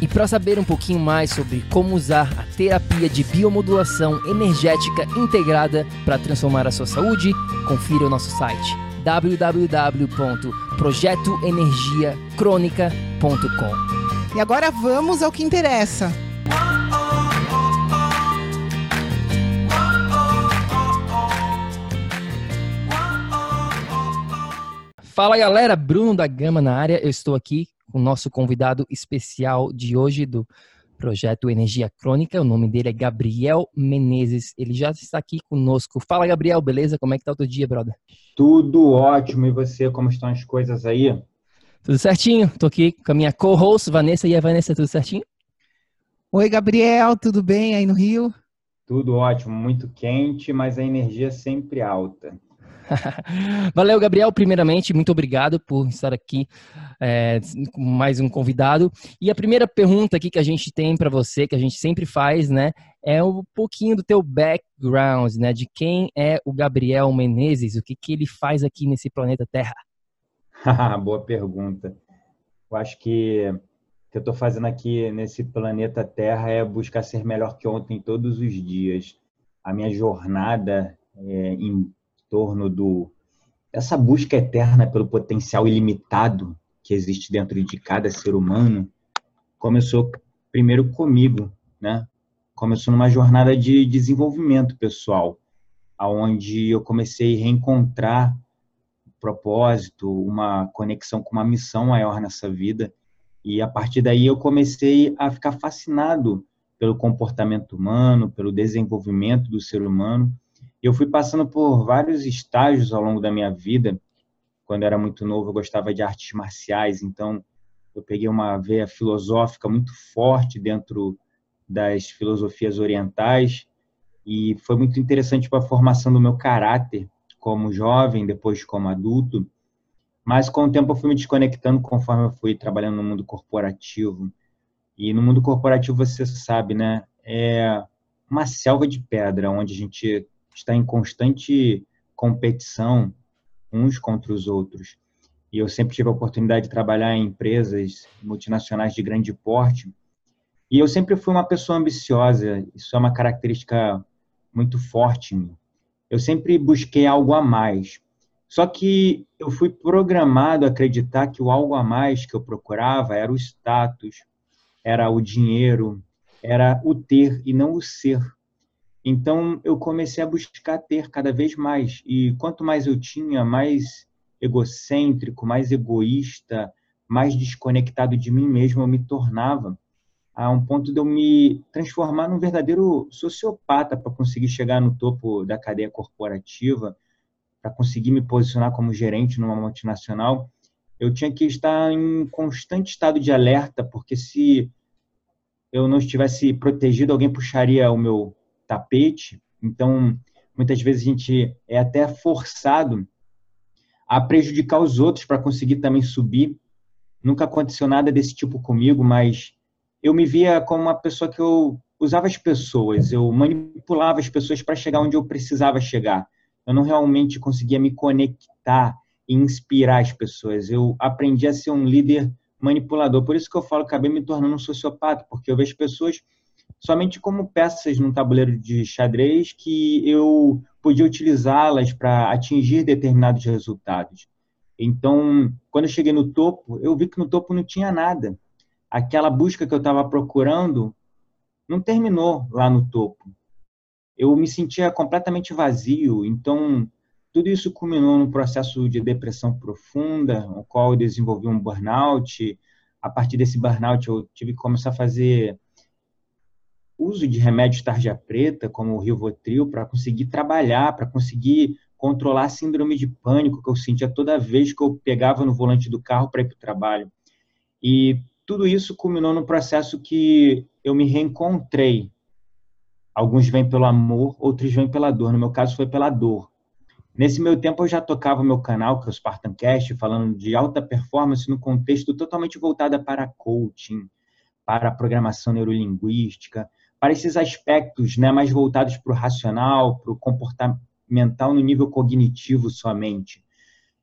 E para saber um pouquinho mais sobre como usar a terapia de biomodulação energética integrada para transformar a sua saúde, confira o nosso site www.projetoenergiacronica.com. E agora vamos ao que interessa. Fala galera, Bruno da Gama na área. Eu estou aqui o nosso convidado especial de hoje do projeto Energia Crônica. O nome dele é Gabriel Menezes. Ele já está aqui conosco. Fala Gabriel, beleza? Como é que tá o teu dia, brother? Tudo ótimo. E você, como estão as coisas aí? Tudo certinho. Tô aqui com a minha co-host, Vanessa. E a Vanessa, tudo certinho? Oi, Gabriel, tudo bem aí no Rio? Tudo ótimo, muito quente, mas a energia sempre alta. Valeu, Gabriel. Primeiramente, muito obrigado por estar aqui é, mais um convidado. E a primeira pergunta aqui que a gente tem para você, que a gente sempre faz, né, é um pouquinho do teu background, né, de quem é o Gabriel Menezes, o que, que ele faz aqui nesse planeta Terra. Boa pergunta. Eu acho que o que eu estou fazendo aqui nesse planeta Terra é buscar ser melhor que ontem todos os dias. A minha jornada é, em torno do essa busca eterna pelo potencial ilimitado que existe dentro de cada ser humano começou primeiro comigo, né? Começou numa jornada de desenvolvimento pessoal, aonde eu comecei a reencontrar propósito, uma conexão com uma missão maior nessa vida. E a partir daí eu comecei a ficar fascinado pelo comportamento humano, pelo desenvolvimento do ser humano eu fui passando por vários estágios ao longo da minha vida. Quando era muito novo, eu gostava de artes marciais, então eu peguei uma veia filosófica muito forte dentro das filosofias orientais e foi muito interessante para a formação do meu caráter como jovem, depois como adulto. Mas com o tempo eu fui me desconectando conforme eu fui trabalhando no mundo corporativo. E no mundo corporativo você sabe, né? É uma selva de pedra onde a gente está em constante competição uns contra os outros. E eu sempre tive a oportunidade de trabalhar em empresas multinacionais de grande porte. E eu sempre fui uma pessoa ambiciosa, isso é uma característica muito forte em mim. Eu sempre busquei algo a mais. Só que eu fui programado a acreditar que o algo a mais que eu procurava era o status, era o dinheiro, era o ter e não o ser. Então eu comecei a buscar ter cada vez mais. E quanto mais eu tinha, mais egocêntrico, mais egoísta, mais desconectado de mim mesmo eu me tornava, a um ponto de eu me transformar num verdadeiro sociopata para conseguir chegar no topo da cadeia corporativa, para conseguir me posicionar como gerente numa multinacional, eu tinha que estar em constante estado de alerta, porque se eu não estivesse protegido, alguém puxaria o meu tapete. Então, muitas vezes a gente é até forçado a prejudicar os outros para conseguir também subir. Nunca aconteceu nada desse tipo comigo, mas eu me via como uma pessoa que eu usava as pessoas, eu manipulava as pessoas para chegar onde eu precisava chegar. Eu não realmente conseguia me conectar e inspirar as pessoas. Eu aprendi a ser um líder manipulador. Por isso que eu falo que acabei me tornando um sociopata, porque eu vejo pessoas somente como peças num tabuleiro de xadrez que eu podia utilizá-las para atingir determinados resultados. Então, quando eu cheguei no topo, eu vi que no topo não tinha nada. Aquela busca que eu estava procurando não terminou lá no topo. Eu me sentia completamente vazio. Então, tudo isso culminou num processo de depressão profunda, no qual eu desenvolvi um burnout. A partir desse burnout, eu tive que começar a fazer uso de remédios tarja preta, como o Rivotril, para conseguir trabalhar, para conseguir controlar a síndrome de pânico que eu sentia toda vez que eu pegava no volante do carro para ir para o trabalho. E tudo isso culminou num processo que eu me reencontrei. Alguns vêm pelo amor, outros vêm pela dor. No meu caso, foi pela dor. Nesse meu tempo, eu já tocava o meu canal, que é o Spartancast, falando de alta performance no contexto totalmente voltado para coaching, para programação neurolinguística, para esses aspectos né, mais voltados para o racional, para o comportamental no nível cognitivo somente.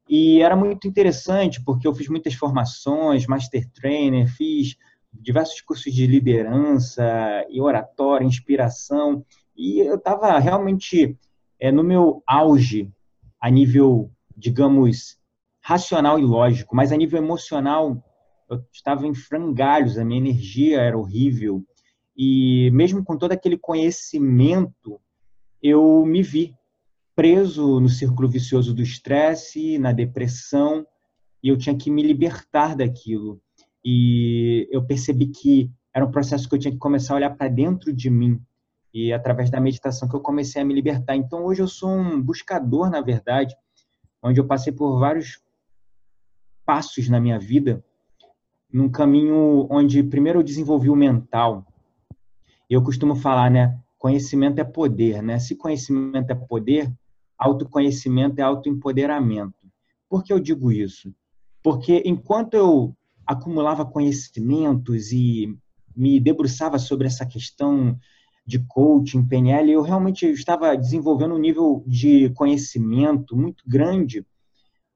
E era muito interessante, porque eu fiz muitas formações, master trainer, fiz diversos cursos de liderança e oratória, inspiração, e eu estava realmente é, no meu auge a nível, digamos, racional e lógico, mas a nível emocional eu estava em frangalhos, a minha energia era horrível, e mesmo com todo aquele conhecimento, eu me vi preso no círculo vicioso do estresse, na depressão, e eu tinha que me libertar daquilo. E eu percebi que era um processo que eu tinha que começar a olhar para dentro de mim. E através da meditação que eu comecei a me libertar. Então hoje eu sou um buscador, na verdade, onde eu passei por vários passos na minha vida, num caminho onde primeiro eu desenvolvi o mental. Eu costumo falar, né, conhecimento é poder, né? Se conhecimento é poder, autoconhecimento é autoempoderamento. Por que eu digo isso? Porque enquanto eu acumulava conhecimentos e me debruçava sobre essa questão de coaching, PNL, eu realmente estava desenvolvendo um nível de conhecimento muito grande,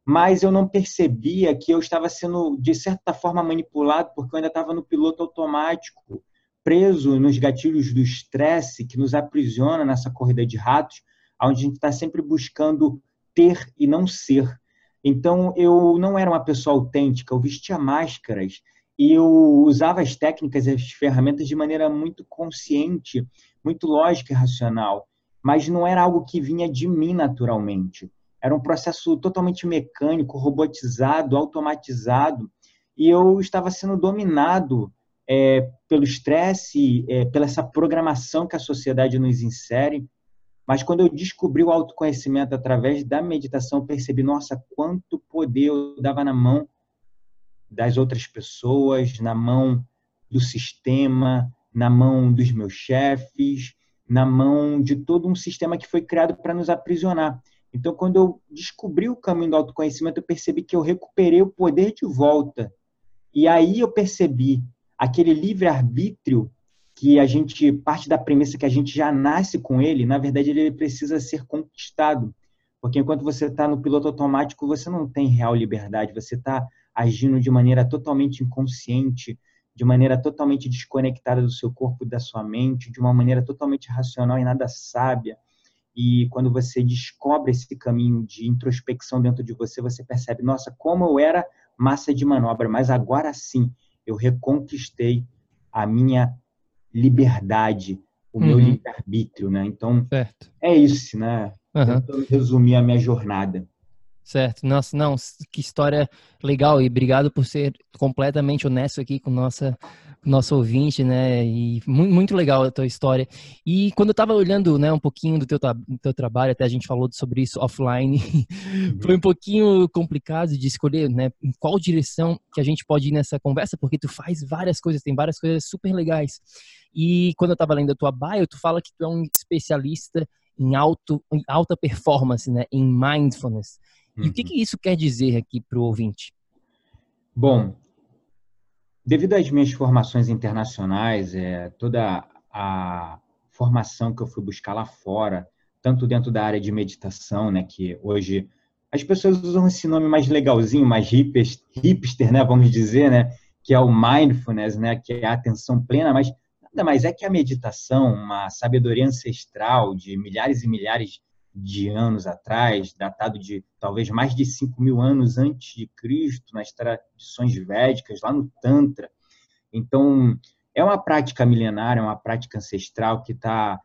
mas eu não percebia que eu estava sendo, de certa forma, manipulado, porque eu ainda estava no piloto automático, preso nos gatilhos do estresse que nos aprisiona nessa corrida de ratos, onde a gente está sempre buscando ter e não ser. Então, eu não era uma pessoa autêntica, eu vestia máscaras e eu usava as técnicas as ferramentas de maneira muito consciente, muito lógica e racional, mas não era algo que vinha de mim naturalmente. Era um processo totalmente mecânico, robotizado, automatizado, e eu estava sendo dominado é, pelo estresse, é, pela essa programação que a sociedade nos insere, mas quando eu descobri o autoconhecimento através da meditação, percebi, nossa, quanto poder eu dava na mão das outras pessoas, na mão do sistema, na mão dos meus chefes, na mão de todo um sistema que foi criado para nos aprisionar. Então, quando eu descobri o caminho do autoconhecimento, eu percebi que eu recuperei o poder de volta. E aí eu percebi aquele livre-arbítrio que a gente parte da premissa que a gente já nasce com ele, na verdade ele precisa ser conquistado. Porque enquanto você está no piloto automático, você não tem real liberdade, você está agindo de maneira totalmente inconsciente, de maneira totalmente desconectada do seu corpo e da sua mente, de uma maneira totalmente racional e nada sábia. E quando você descobre esse caminho de introspecção dentro de você, você percebe, nossa, como eu era massa de manobra, mas agora sim eu reconquistei a minha liberdade, o uhum. meu livre-arbítrio, né? Então, certo. é isso, né? Uhum. Tentando resumir a minha jornada. Certo. Nossa, não, que história legal e obrigado por ser completamente honesto aqui com nossa nosso ouvinte, né? E muito, legal a tua história. E quando eu estava olhando, né, um pouquinho do teu, do teu trabalho, até a gente falou sobre isso offline, uhum. foi um pouquinho complicado de escolher, né, em qual direção que a gente pode ir nessa conversa, porque tu faz várias coisas, tem várias coisas super legais. E quando eu estava lendo a tua bio, tu fala que tu é um especialista em, alto, em alta performance, né, em mindfulness. E uhum. o que, uhum. que isso quer dizer aqui para o ouvinte? Bom, devido às minhas formações internacionais, é, toda a formação que eu fui buscar lá fora, tanto dentro da área de meditação, né, que hoje as pessoas usam esse nome mais legalzinho, mais hipster, né, vamos dizer, né, que é o mindfulness, né, que é a atenção plena, mas nada mais é que a meditação, uma sabedoria ancestral de milhares e milhares de anos atrás, datado de talvez mais de 5 mil anos antes de Cristo, nas tradições védicas, lá no Tantra. Então, é uma prática milenária, é uma prática ancestral que está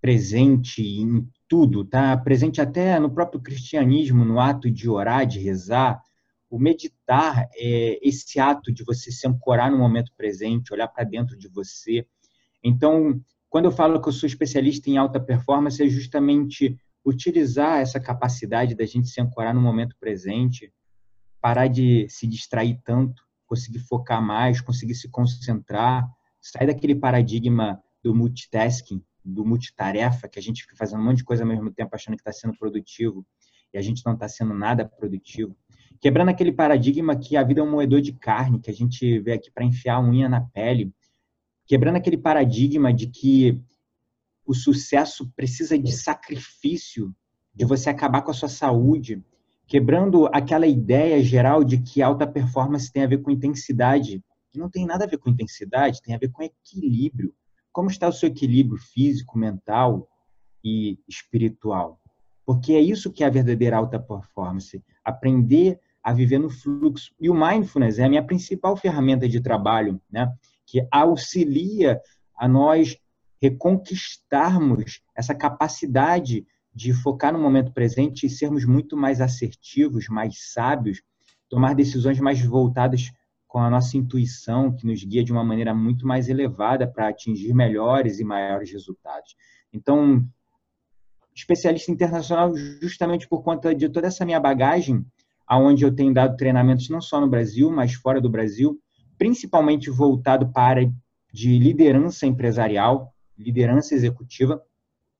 presente em tudo, tá presente até no próprio cristianismo, no ato de orar, de rezar. O meditar é esse ato de você se ancorar no momento presente, olhar para dentro de você. Então, quando eu falo que eu sou especialista em alta performance, é justamente utilizar essa capacidade da gente se ancorar no momento presente, parar de se distrair tanto, conseguir focar mais, conseguir se concentrar, sair daquele paradigma do multitasking, do multitarefa, que a gente fica fazendo um monte de coisa ao mesmo tempo achando que está sendo produtivo e a gente não está sendo nada produtivo. Quebrando aquele paradigma que a vida é um moedor de carne, que a gente vê aqui para enfiar a unha na pele. Quebrando aquele paradigma de que o sucesso precisa de sacrifício, de você acabar com a sua saúde, quebrando aquela ideia geral de que alta performance tem a ver com intensidade. Não tem nada a ver com intensidade, tem a ver com equilíbrio. Como está o seu equilíbrio físico, mental e espiritual? Porque é isso que é a verdadeira alta performance. Aprender a viver no fluxo. E o mindfulness é a minha principal ferramenta de trabalho, né? que auxilia a nós reconquistarmos essa capacidade de focar no momento presente e sermos muito mais assertivos, mais sábios, tomar decisões mais voltadas com a nossa intuição, que nos guia de uma maneira muito mais elevada para atingir melhores e maiores resultados. Então, especialista internacional justamente por conta de toda essa minha bagagem, aonde eu tenho dado treinamentos não só no Brasil, mas fora do Brasil, principalmente voltado para a área de liderança empresarial, liderança executiva,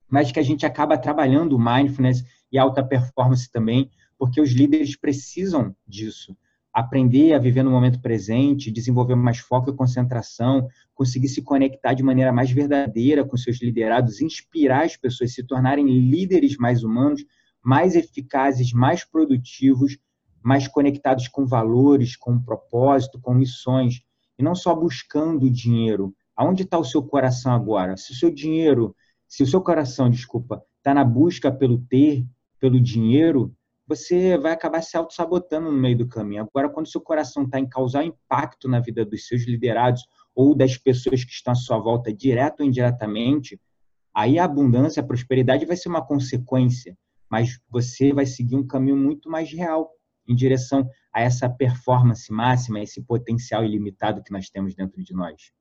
mas que a gente acaba trabalhando mindfulness e alta performance também, porque os líderes precisam disso. Aprender a viver no momento presente, desenvolver mais foco e concentração, conseguir se conectar de maneira mais verdadeira com seus liderados, inspirar as pessoas se tornarem líderes mais humanos, mais eficazes, mais produtivos, mais conectados com valores, com propósito, com missões, e não só buscando dinheiro, Aonde está o seu coração agora? Se o seu dinheiro, se o seu coração, desculpa, está na busca pelo ter, pelo dinheiro, você vai acabar se auto-sabotando no meio do caminho. Agora, quando o seu coração está em causar impacto na vida dos seus liderados ou das pessoas que estão à sua volta, direto ou indiretamente, aí a abundância, a prosperidade vai ser uma consequência, mas você vai seguir um caminho muito mais real em direção a essa performance máxima, esse potencial ilimitado que nós temos dentro de nós.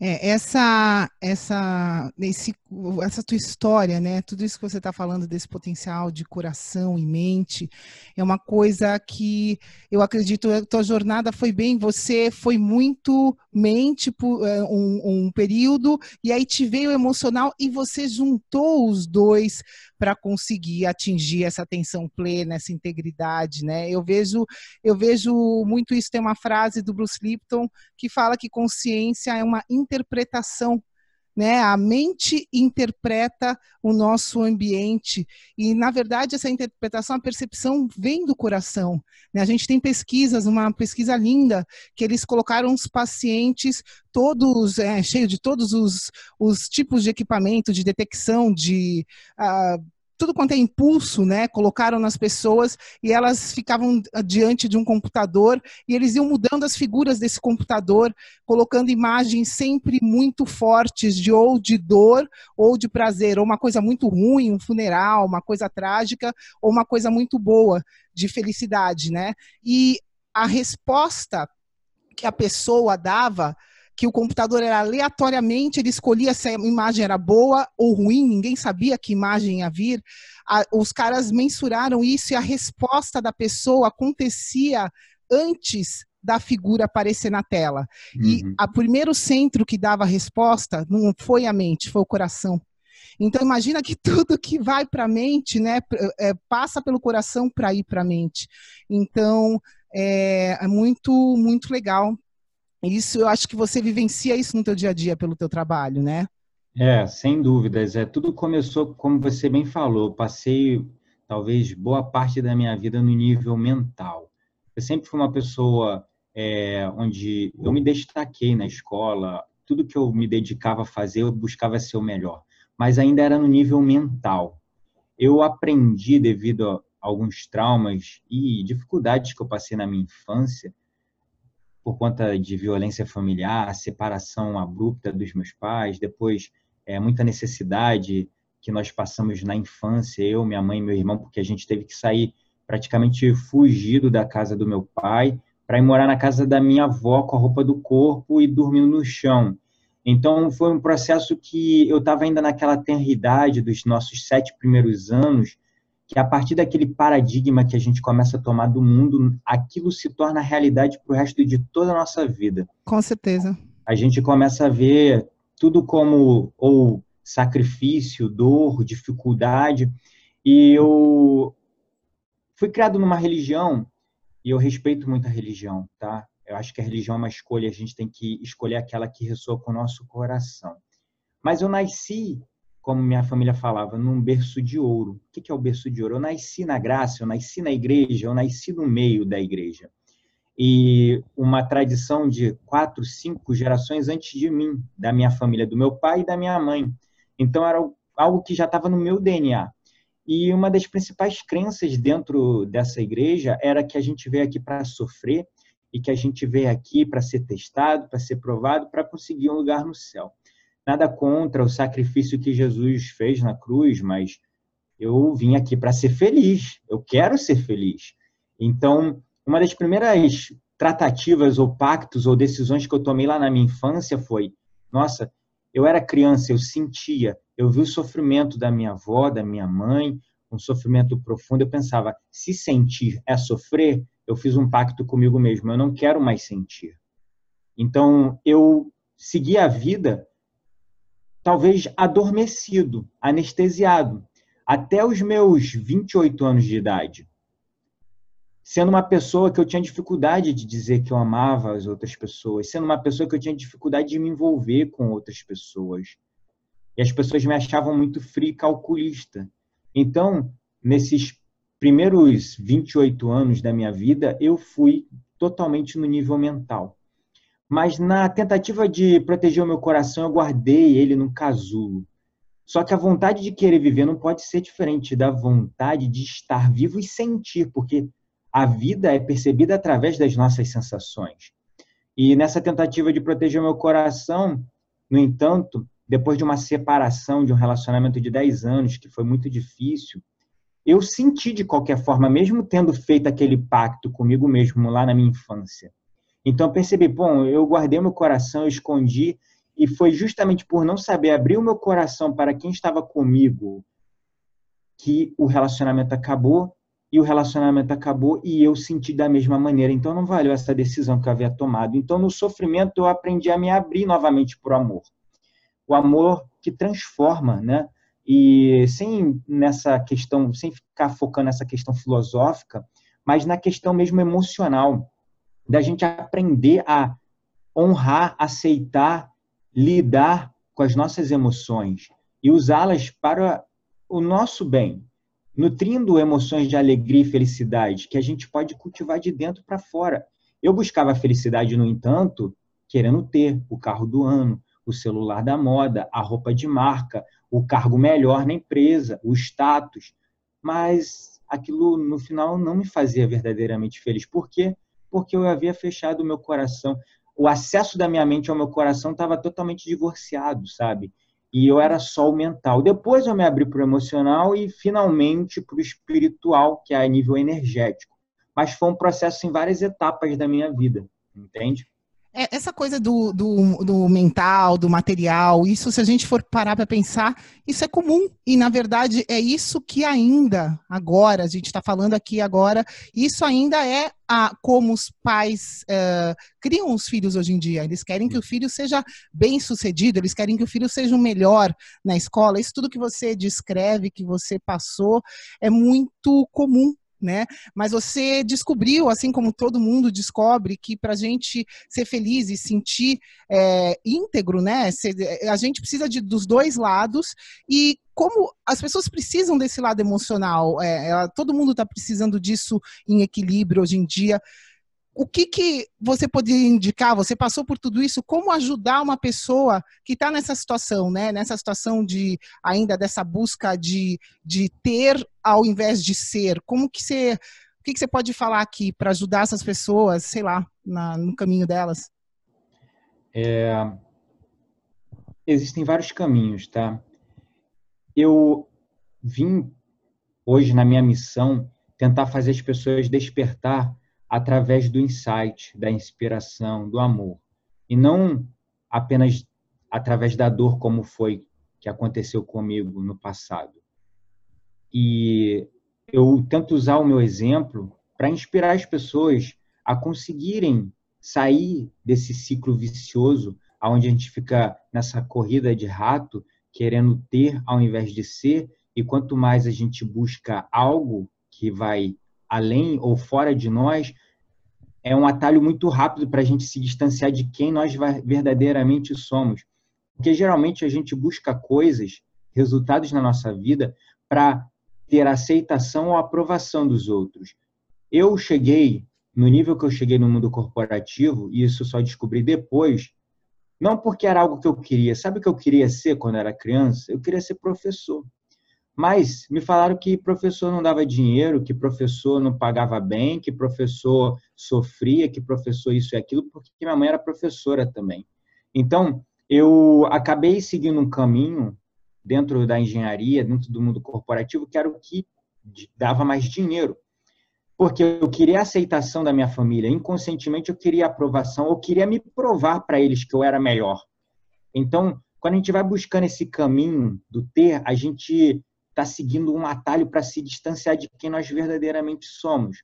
É, essa, essa, esse, essa tua história, né? Tudo isso que você está falando desse potencial de coração e mente é uma coisa que eu acredito a tua jornada foi bem. Você foi muito mente por é, um, um período e aí te veio emocional e você juntou os dois para conseguir atingir essa atenção plena, essa integridade, né? Eu vejo, eu vejo muito isso. Tem uma frase do Bruce Lipton que fala que consciência é uma interpretação né? A mente interpreta o nosso ambiente e, na verdade, essa interpretação, a percepção vem do coração. Né? A gente tem pesquisas, uma pesquisa linda que eles colocaram os pacientes todos é, cheio de todos os, os tipos de equipamento de detecção de uh, tudo quanto é impulso, né? Colocaram nas pessoas e elas ficavam diante de um computador e eles iam mudando as figuras desse computador, colocando imagens sempre muito fortes de ou de dor ou de prazer, ou uma coisa muito ruim, um funeral, uma coisa trágica, ou uma coisa muito boa de felicidade, né? E a resposta que a pessoa dava que o computador era aleatoriamente, ele escolhia se a imagem era boa ou ruim, ninguém sabia que imagem ia vir. A, os caras mensuraram isso e a resposta da pessoa acontecia antes da figura aparecer na tela. Uhum. E o primeiro centro que dava a resposta não foi a mente, foi o coração. Então imagina que tudo que vai para a mente, né, é, passa pelo coração para ir para a mente. Então é, é muito muito legal isso, eu acho que você vivencia isso no teu dia a dia pelo teu trabalho, né? É, sem dúvidas. É, tudo começou, como você bem falou, passei talvez boa parte da minha vida no nível mental. Eu sempre fui uma pessoa é, onde eu me destaquei na escola, tudo que eu me dedicava a fazer, eu buscava ser o melhor, mas ainda era no nível mental. Eu aprendi, devido a alguns traumas e dificuldades que eu passei na minha infância, por conta de violência familiar, separação abrupta dos meus pais, depois é, muita necessidade que nós passamos na infância, eu, minha mãe e meu irmão, porque a gente teve que sair praticamente fugido da casa do meu pai para ir morar na casa da minha avó com a roupa do corpo e dormindo no chão. Então, foi um processo que eu estava ainda naquela tenridade dos nossos sete primeiros anos, que a partir daquele paradigma que a gente começa a tomar do mundo, aquilo se torna realidade para o resto de toda a nossa vida. Com certeza. A gente começa a ver tudo como ou sacrifício, dor, dificuldade. E eu fui criado numa religião e eu respeito muito a religião, tá? Eu acho que a religião é uma escolha, a gente tem que escolher aquela que ressoa com o nosso coração. Mas eu nasci como minha família falava, num berço de ouro. O que é o berço de ouro? Eu nasci na graça, eu nasci na igreja, eu nasci no meio da igreja. E uma tradição de quatro, cinco gerações antes de mim, da minha família, do meu pai e da minha mãe. Então era algo que já estava no meu DNA. E uma das principais crenças dentro dessa igreja era que a gente veio aqui para sofrer e que a gente veio aqui para ser testado, para ser provado, para conseguir um lugar no céu. Nada contra o sacrifício que Jesus fez na cruz, mas eu vim aqui para ser feliz. Eu quero ser feliz. Então, uma das primeiras tratativas ou pactos ou decisões que eu tomei lá na minha infância foi: nossa, eu era criança, eu sentia, eu vi o sofrimento da minha avó, da minha mãe, um sofrimento profundo. Eu pensava: se sentir é sofrer, eu fiz um pacto comigo mesmo, eu não quero mais sentir. Então, eu segui a vida talvez adormecido, anestesiado, até os meus 28 anos de idade. Sendo uma pessoa que eu tinha dificuldade de dizer que eu amava as outras pessoas, sendo uma pessoa que eu tinha dificuldade de me envolver com outras pessoas. E as pessoas me achavam muito frio e calculista. Então, nesses primeiros 28 anos da minha vida, eu fui totalmente no nível mental. Mas na tentativa de proteger o meu coração, eu guardei ele num casulo. Só que a vontade de querer viver não pode ser diferente da vontade de estar vivo e sentir, porque a vida é percebida através das nossas sensações. E nessa tentativa de proteger o meu coração, no entanto, depois de uma separação, de um relacionamento de 10 anos, que foi muito difícil, eu senti de qualquer forma, mesmo tendo feito aquele pacto comigo mesmo lá na minha infância, então percebi, bom, eu guardei meu coração, eu escondi, e foi justamente por não saber abrir o meu coração para quem estava comigo que o relacionamento acabou, e o relacionamento acabou e eu senti da mesma maneira. Então não valeu essa decisão que eu havia tomado. Então no sofrimento eu aprendi a me abrir novamente para o amor. O amor que transforma, né? E sem nessa questão, sem ficar focando nessa questão filosófica, mas na questão mesmo emocional da gente aprender a honrar, aceitar, lidar com as nossas emoções e usá-las para o nosso bem, nutrindo emoções de alegria e felicidade que a gente pode cultivar de dentro para fora. Eu buscava a felicidade, no entanto, querendo ter o carro do ano, o celular da moda, a roupa de marca, o cargo melhor na empresa, o status, mas aquilo no final não me fazia verdadeiramente feliz. Por quê? Porque eu havia fechado o meu coração. O acesso da minha mente ao meu coração estava totalmente divorciado, sabe? E eu era só o mental. Depois eu me abri para o emocional e finalmente para o espiritual, que é a nível energético. Mas foi um processo em várias etapas da minha vida, entende? É, essa coisa do, do, do, mental, do material, isso, se a gente for parar para pensar, isso é comum. E, na verdade, é isso que ainda, agora, a gente está falando aqui agora, isso ainda é a, como os pais uh, criam os filhos hoje em dia. Eles querem que o filho seja bem sucedido, eles querem que o filho seja o melhor na escola. Isso tudo que você descreve, que você passou, é muito comum né? Mas você descobriu, assim como todo mundo descobre, que para a gente ser feliz e sentir é, íntegro, né? A gente precisa de, dos dois lados e como as pessoas precisam desse lado emocional. É, todo mundo está precisando disso em equilíbrio hoje em dia o que, que você poderia indicar? Você passou por tudo isso, como ajudar uma pessoa que está nessa situação, né? Nessa situação de ainda dessa busca de, de ter ao invés de ser. Como que você. O que, que você pode falar aqui para ajudar essas pessoas, sei lá, na, no caminho delas? É, existem vários caminhos, tá? eu vim hoje na minha missão tentar fazer as pessoas despertar através do insight, da inspiração, do amor, e não apenas através da dor, como foi que aconteceu comigo no passado. E eu tento usar o meu exemplo para inspirar as pessoas a conseguirem sair desse ciclo vicioso, onde a gente fica nessa corrida de rato, querendo ter ao invés de ser, e quanto mais a gente busca algo que vai além ou fora de nós, é um atalho muito rápido para a gente se distanciar de quem nós verdadeiramente somos. Porque geralmente a gente busca coisas, resultados na nossa vida, para ter aceitação ou aprovação dos outros. Eu cheguei no nível que eu cheguei no mundo corporativo, e isso só descobri depois, não porque era algo que eu queria. Sabe o que eu queria ser quando era criança? Eu queria ser professor. Mas me falaram que professor não dava dinheiro, que professor não pagava bem, que professor sofria, que professor isso e aquilo, porque minha mãe era professora também. Então, eu acabei seguindo um caminho dentro da engenharia, dentro do mundo corporativo, que era o que dava mais dinheiro. Porque eu queria a aceitação da minha família, inconscientemente eu queria aprovação, eu queria me provar para eles que eu era melhor. Então, quando a gente vai buscando esse caminho do ter, a gente está seguindo um atalho para se distanciar de quem nós verdadeiramente somos.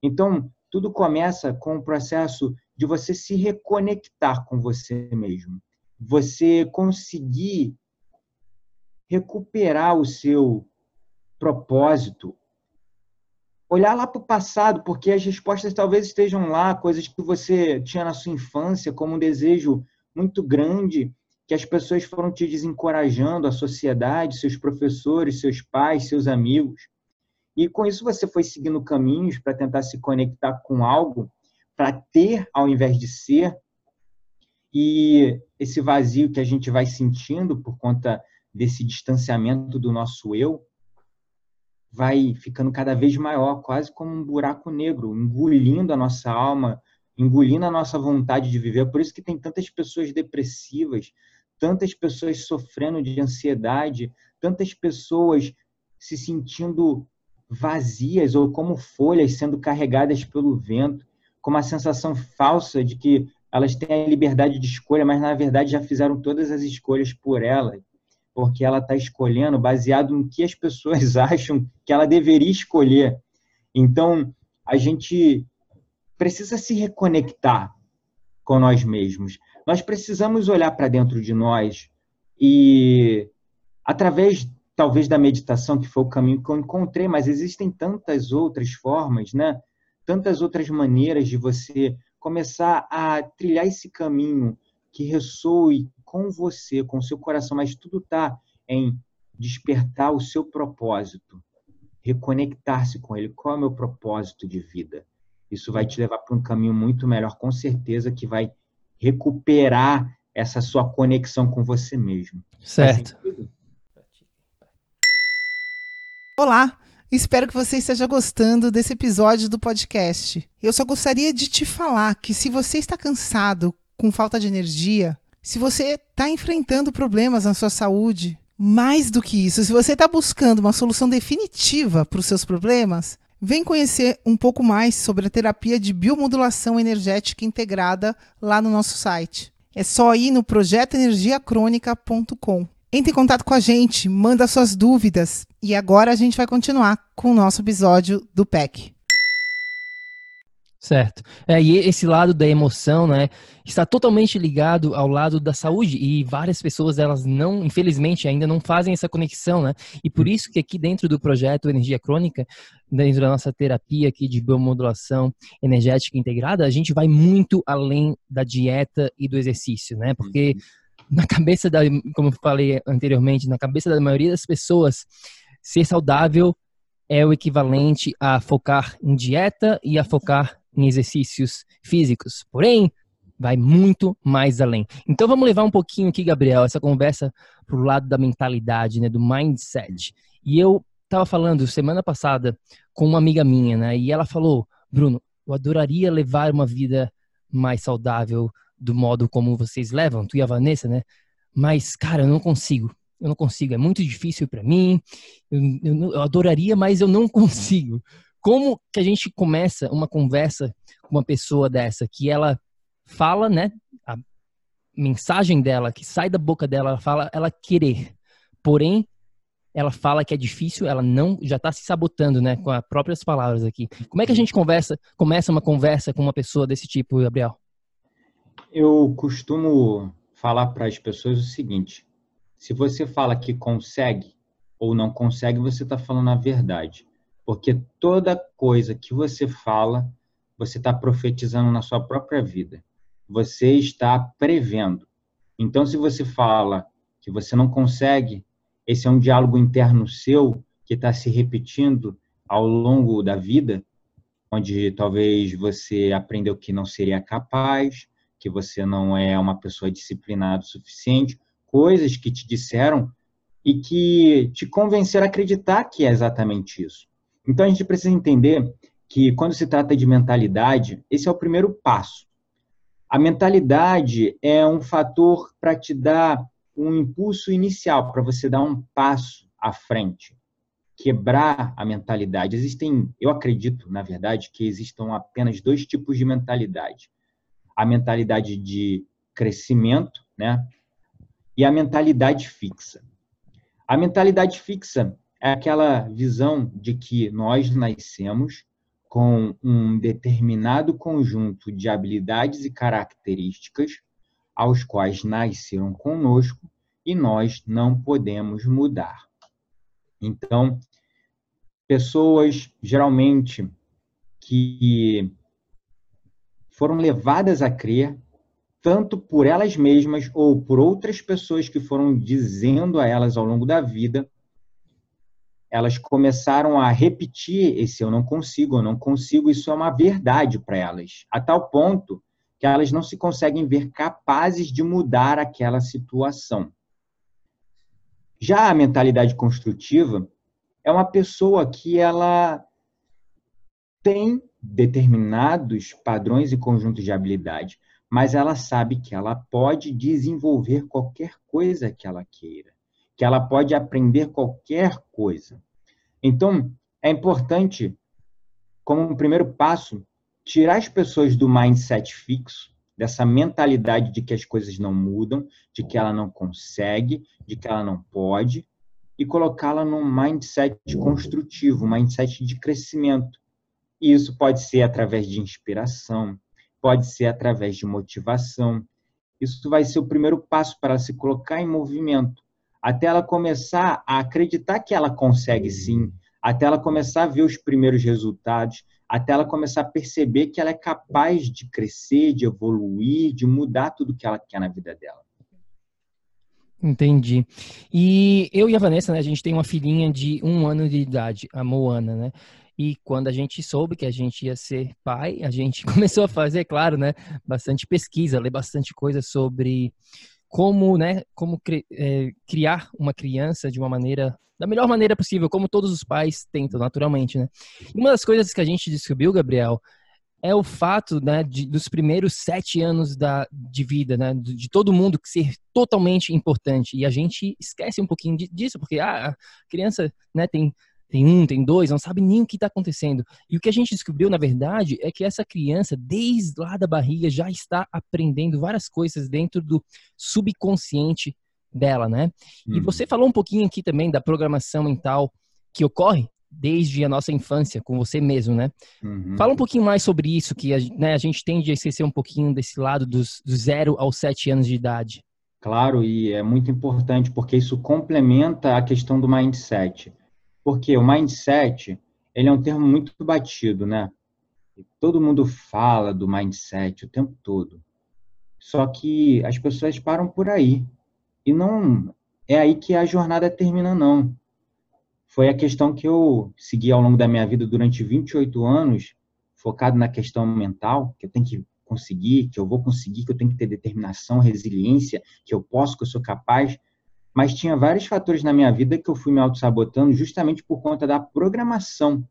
Então, tudo começa com o processo de você se reconectar com você mesmo. Você conseguir recuperar o seu propósito, olhar lá para o passado, porque as respostas talvez estejam lá, coisas que você tinha na sua infância como um desejo muito grande que as pessoas foram te desencorajando, a sociedade, seus professores, seus pais, seus amigos. E com isso você foi seguindo caminhos para tentar se conectar com algo, para ter ao invés de ser. E esse vazio que a gente vai sentindo por conta desse distanciamento do nosso eu vai ficando cada vez maior, quase como um buraco negro, engolindo a nossa alma, engolindo a nossa vontade de viver. Por isso que tem tantas pessoas depressivas, tantas pessoas sofrendo de ansiedade, tantas pessoas se sentindo vazias ou como folhas sendo carregadas pelo vento, com uma sensação falsa de que elas têm a liberdade de escolha, mas na verdade já fizeram todas as escolhas por ela, porque ela está escolhendo baseado no que as pessoas acham que ela deveria escolher. Então, a gente precisa se reconectar com nós mesmos. Nós precisamos olhar para dentro de nós e, através, talvez, da meditação, que foi o caminho que eu encontrei, mas existem tantas outras formas, né? tantas outras maneiras de você começar a trilhar esse caminho que ressoe com você, com o seu coração, mas tudo está em despertar o seu propósito, reconectar-se com ele. Qual é o meu propósito de vida? Isso vai te levar para um caminho muito melhor, com certeza, que vai recuperar essa sua conexão com você mesmo. Certo. Olá, espero que você esteja gostando desse episódio do podcast. Eu só gostaria de te falar que se você está cansado, com falta de energia, se você está enfrentando problemas na sua saúde, mais do que isso, se você está buscando uma solução definitiva para os seus problemas, Vem conhecer um pouco mais sobre a terapia de biomodulação energética integrada lá no nosso site. É só ir no projetoenergiacrônica.com. Entre em contato com a gente, manda suas dúvidas e agora a gente vai continuar com o nosso episódio do PEC. Certo. É, e esse lado da emoção, né, está totalmente ligado ao lado da saúde e várias pessoas elas não, infelizmente, ainda não fazem essa conexão, né? E por isso que aqui dentro do projeto Energia Crônica, dentro da nossa terapia aqui de biomodulação energética integrada, a gente vai muito além da dieta e do exercício, né? Porque na cabeça da, como eu falei anteriormente, na cabeça da maioria das pessoas, ser saudável é o equivalente a focar em dieta e a focar em exercícios físicos. Porém, vai muito mais além. Então vamos levar um pouquinho aqui, Gabriel, essa conversa para o lado da mentalidade, né, do mindset. E eu estava falando semana passada com uma amiga minha, né, e ela falou, Bruno, eu adoraria levar uma vida mais saudável do modo como vocês levam, tu e a Vanessa, né? Mas, cara, eu não consigo. eu não consigo, é muito difícil para mim, eu, eu, eu adoraria, mas eu não consigo. Como que a gente começa uma conversa com uma pessoa dessa que ela fala, né, a mensagem dela que sai da boca dela, ela fala ela querer, porém ela fala que é difícil, ela não já está se sabotando, né, com as próprias palavras aqui. Como é que a gente conversa, começa uma conversa com uma pessoa desse tipo, Gabriel? Eu costumo falar para as pessoas o seguinte: se você fala que consegue ou não consegue, você está falando a verdade. Porque toda coisa que você fala, você está profetizando na sua própria vida. Você está prevendo. Então, se você fala que você não consegue, esse é um diálogo interno seu que está se repetindo ao longo da vida, onde talvez você aprendeu que não seria capaz, que você não é uma pessoa disciplinada o suficiente, coisas que te disseram e que te convenceram a acreditar que é exatamente isso. Então a gente precisa entender que quando se trata de mentalidade, esse é o primeiro passo. A mentalidade é um fator para te dar um impulso inicial, para você dar um passo à frente, quebrar a mentalidade. Existem, eu acredito, na verdade, que existam apenas dois tipos de mentalidade a mentalidade de crescimento, né? E a mentalidade fixa. A mentalidade fixa é aquela visão de que nós nascemos com um determinado conjunto de habilidades e características aos quais nasceram conosco e nós não podemos mudar. Então, pessoas geralmente que foram levadas a crer, tanto por elas mesmas ou por outras pessoas que foram dizendo a elas ao longo da vida, elas começaram a repetir esse eu não consigo, eu não consigo, isso é uma verdade para elas, a tal ponto que elas não se conseguem ver capazes de mudar aquela situação. Já a mentalidade construtiva é uma pessoa que ela tem determinados padrões e conjuntos de habilidade, mas ela sabe que ela pode desenvolver qualquer coisa que ela queira, que ela pode aprender qualquer coisa. Então, é importante, como um primeiro passo, tirar as pessoas do mindset fixo, dessa mentalidade de que as coisas não mudam, de que ela não consegue, de que ela não pode, e colocá-la num mindset construtivo, um mindset de crescimento, e isso pode ser através de inspiração, pode ser através de motivação. Isso vai ser o primeiro passo para ela se colocar em movimento, até ela começar a acreditar que ela consegue sim, até ela começar a ver os primeiros resultados, até ela começar a perceber que ela é capaz de crescer, de evoluir, de mudar tudo que ela quer na vida dela. Entendi. E eu e a Vanessa, né, a gente tem uma filhinha de um ano de idade, a Moana, né? E quando a gente soube que a gente ia ser pai, a gente começou a fazer, claro, né, bastante pesquisa, ler bastante coisa sobre como, né, como é, criar uma criança de uma maneira da melhor maneira possível, como todos os pais tentam, naturalmente, né? E uma das coisas que a gente descobriu, Gabriel, é o fato, né, de, dos primeiros sete anos da, de vida, né, de, de, todo mundo ser totalmente importante. E a gente esquece um pouquinho disso, porque ah, a criança, né, tem tem um, tem dois, não sabe nem o que está acontecendo. E o que a gente descobriu, na verdade, é que essa criança, desde lá da barriga, já está aprendendo várias coisas dentro do subconsciente dela, né? Uhum. E você falou um pouquinho aqui também da programação mental que ocorre desde a nossa infância, com você mesmo, né? Uhum. Fala um pouquinho mais sobre isso, que a, né, a gente tende a esquecer um pouquinho desse lado dos, do zero aos sete anos de idade. Claro, e é muito importante, porque isso complementa a questão do mindset. Porque o mindset, ele é um termo muito batido, né? Todo mundo fala do mindset o tempo todo. Só que as pessoas param por aí. E não é aí que a jornada termina, não. Foi a questão que eu segui ao longo da minha vida durante 28 anos, focado na questão mental, que eu tenho que conseguir, que eu vou conseguir, que eu tenho que ter determinação, resiliência, que eu posso, que eu sou capaz mas tinha vários fatores na minha vida que eu fui me auto-sabotando justamente por conta da programação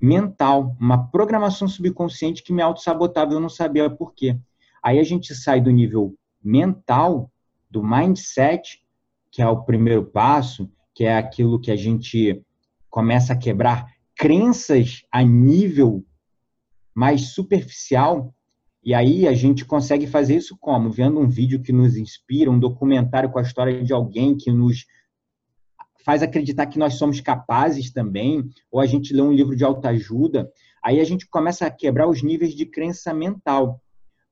mental, uma programação subconsciente que me auto-sabotava, eu não sabia por quê. Aí a gente sai do nível mental, do mindset, que é o primeiro passo, que é aquilo que a gente começa a quebrar crenças a nível mais superficial, e aí a gente consegue fazer isso como? Vendo um vídeo que nos inspira, um documentário com a história de alguém que nos faz acreditar que nós somos capazes também, ou a gente lê um livro de autoajuda, aí a gente começa a quebrar os níveis de crença mental.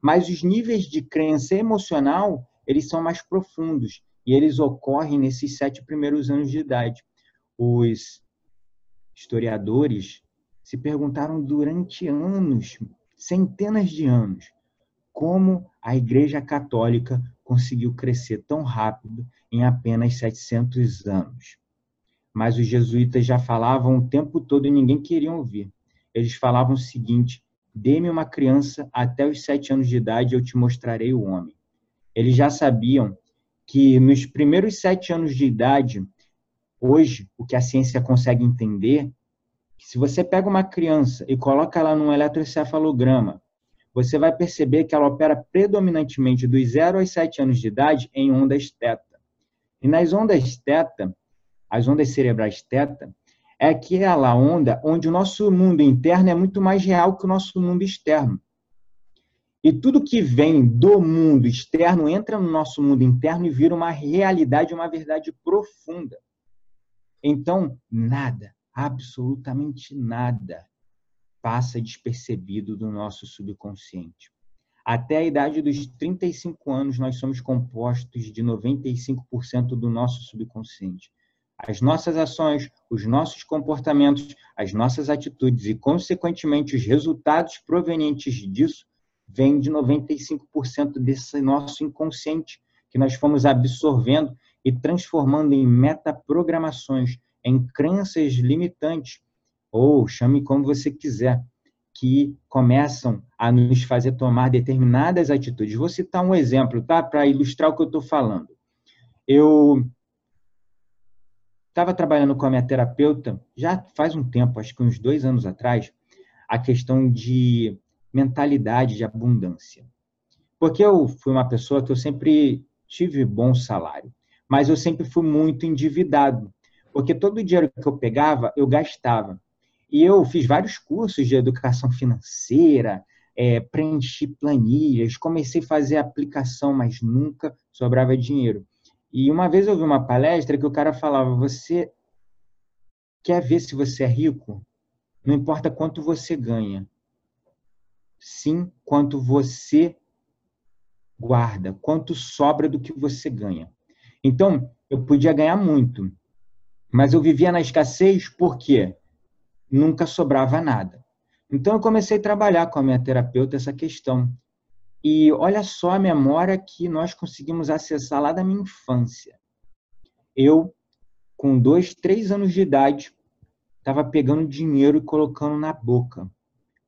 Mas os níveis de crença emocional, eles são mais profundos e eles ocorrem nesses sete primeiros anos de idade. Os historiadores se perguntaram durante anos, centenas de anos, como a Igreja Católica conseguiu crescer tão rápido em apenas 700 anos. Mas os jesuítas já falavam o tempo todo e ninguém queria ouvir. Eles falavam o seguinte: dê-me uma criança até os sete anos de idade, eu te mostrarei o homem. Eles já sabiam que nos primeiros sete anos de idade, hoje, o que a ciência consegue entender se você pega uma criança e coloca ela num eletroencefalograma, você vai perceber que ela opera predominantemente dos 0 aos 7 anos de idade em ondas teta. E nas ondas teta, as ondas cerebrais teta, é aquela onda onde o nosso mundo interno é muito mais real que o nosso mundo externo. E tudo que vem do mundo externo entra no nosso mundo interno e vira uma realidade, uma verdade profunda. Então, nada, absolutamente nada passa despercebido do nosso subconsciente. Até a idade dos 35 anos, nós somos compostos de 95% do nosso subconsciente. As nossas ações, os nossos comportamentos, as nossas atitudes e, consequentemente, os resultados provenientes disso vêm de 95% desse nosso inconsciente que nós fomos absorvendo e transformando em metaprogramações em crenças limitantes, ou chame como você quiser, que começam a nos fazer tomar determinadas atitudes. Vou citar um exemplo, tá? Para ilustrar o que eu estou falando. Eu estava trabalhando com a minha terapeuta já faz um tempo, acho que uns dois anos atrás, a questão de mentalidade de abundância. Porque eu fui uma pessoa que eu sempre tive bom salário, mas eu sempre fui muito endividado. Porque todo o dinheiro que eu pegava, eu gastava. E eu fiz vários cursos de educação financeira, é, preenchi planilhas, comecei a fazer aplicação, mas nunca sobrava dinheiro. E uma vez eu vi uma palestra que o cara falava: Você quer ver se você é rico? Não importa quanto você ganha, sim quanto você guarda, quanto sobra do que você ganha. Então, eu podia ganhar muito, mas eu vivia na escassez porque nunca sobrava nada. Então eu comecei a trabalhar com a minha terapeuta essa questão. E olha só a memória que nós conseguimos acessar lá da minha infância. Eu, com dois, três anos de idade, estava pegando dinheiro e colocando na boca.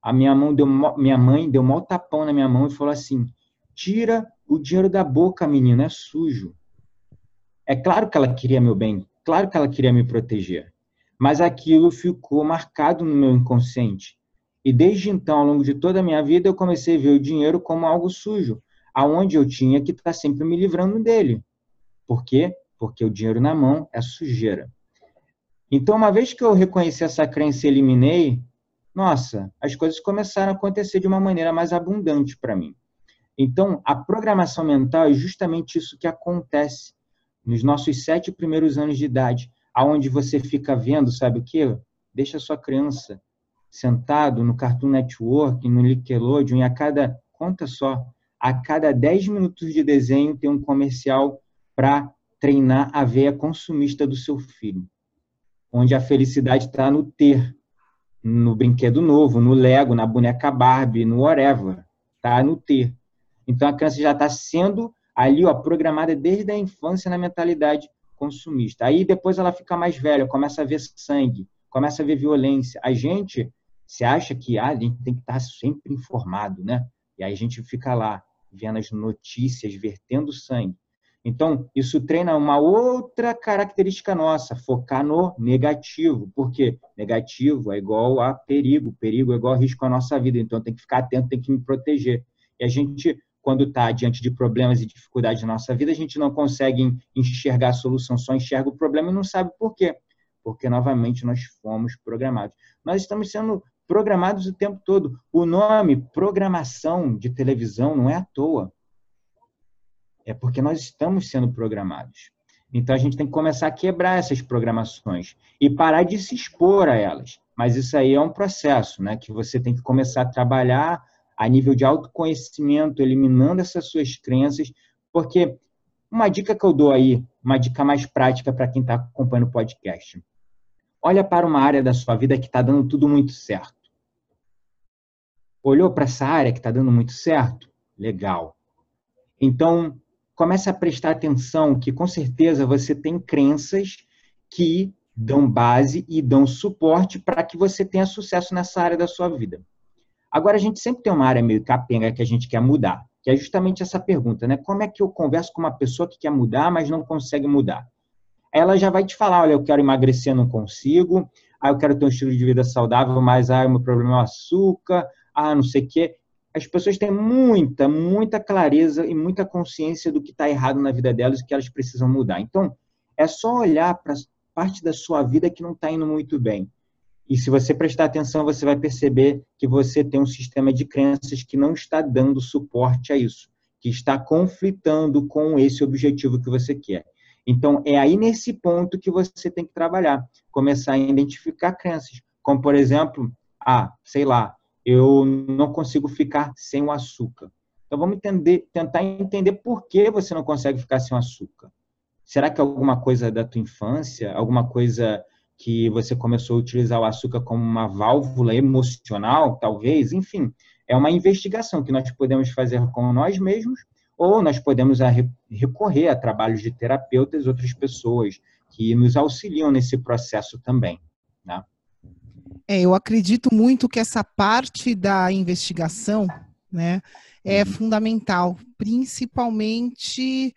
A minha mão deu, minha mãe deu um tapão na minha mão e falou assim: tira o dinheiro da boca, menino, é sujo. É claro que ela queria meu bem, Claro que ela queria me proteger, mas aquilo ficou marcado no meu inconsciente. E desde então, ao longo de toda a minha vida, eu comecei a ver o dinheiro como algo sujo, aonde eu tinha que estar sempre me livrando dele. Por quê? Porque o dinheiro na mão é sujeira. Então, uma vez que eu reconheci essa crença e eliminei, nossa, as coisas começaram a acontecer de uma maneira mais abundante para mim. Então, a programação mental é justamente isso que acontece nos nossos sete primeiros anos de idade, aonde você fica vendo, sabe o que? Deixa a sua criança sentado no Cartoon Network, no Nickelodeon, e a cada, conta só, a cada 10 minutos de desenho tem um comercial para treinar a veia consumista do seu filho. Onde a felicidade está no ter, no brinquedo novo, no Lego, na boneca Barbie, no whatever. Está no ter. Então a criança já está sendo ali, ó, programada desde a infância na mentalidade consumista. Aí depois ela fica mais velha, começa a ver sangue, começa a ver violência. A gente se acha que ah, a gente tem que estar sempre informado, né? E aí a gente fica lá vendo as notícias, vertendo sangue. Então, isso treina uma outra característica nossa, focar no negativo. Por quê? Negativo é igual a perigo, perigo é igual a risco à nossa vida. Então, tem que ficar atento, tem que me proteger. E a gente quando está diante de problemas e dificuldades na nossa vida, a gente não consegue enxergar a solução, só enxerga o problema e não sabe por quê. Porque, novamente, nós fomos programados. Nós estamos sendo programados o tempo todo. O nome programação de televisão não é à toa. É porque nós estamos sendo programados. Então, a gente tem que começar a quebrar essas programações e parar de se expor a elas. Mas isso aí é um processo, né? Que você tem que começar a trabalhar a nível de autoconhecimento, eliminando essas suas crenças, porque uma dica que eu dou aí, uma dica mais prática para quem está acompanhando o podcast. Olha para uma área da sua vida que está dando tudo muito certo. Olhou para essa área que está dando muito certo? Legal. Então, comece a prestar atenção que, com certeza, você tem crenças que dão base e dão suporte para que você tenha sucesso nessa área da sua vida. Agora, a gente sempre tem uma área meio capenga que a gente quer mudar, que é justamente essa pergunta, né? Como é que eu converso com uma pessoa que quer mudar, mas não consegue mudar? Ela já vai te falar, olha, eu quero emagrecer, não consigo, ah, eu quero ter um estilo de vida saudável, mas ah, o meu problema é o açúcar, ah, não sei o quê. As pessoas têm muita, muita clareza e muita consciência do que está errado na vida delas e que elas precisam mudar. Então, é só olhar para parte da sua vida que não está indo muito bem e se você prestar atenção, você vai perceber que você tem um sistema de crenças que não está dando suporte a isso, que está conflitando com esse objetivo que você quer. Então, é aí nesse ponto que você tem que trabalhar, começar a identificar crenças, como por exemplo, ah, sei lá, eu não consigo ficar sem o açúcar. Então, vamos entender, tentar entender por que você não consegue ficar sem o açúcar. Será que é alguma coisa da tua infância, alguma coisa que você começou a utilizar o açúcar como uma válvula emocional, talvez, enfim, é uma investigação que nós podemos fazer com nós mesmos ou nós podemos recorrer a trabalhos de terapeutas, outras pessoas que nos auxiliam nesse processo também. Né? É, eu acredito muito que essa parte da investigação né, é uhum. fundamental, principalmente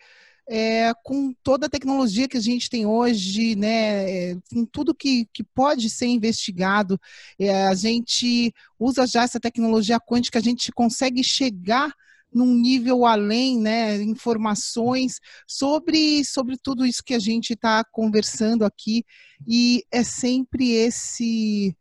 é, com toda a tecnologia que a gente tem hoje, né, é, com tudo que, que pode ser investigado, é, a gente usa já essa tecnologia quântica, a gente consegue chegar num nível além, né, informações sobre, sobre tudo isso que a gente está conversando aqui, e é sempre esse,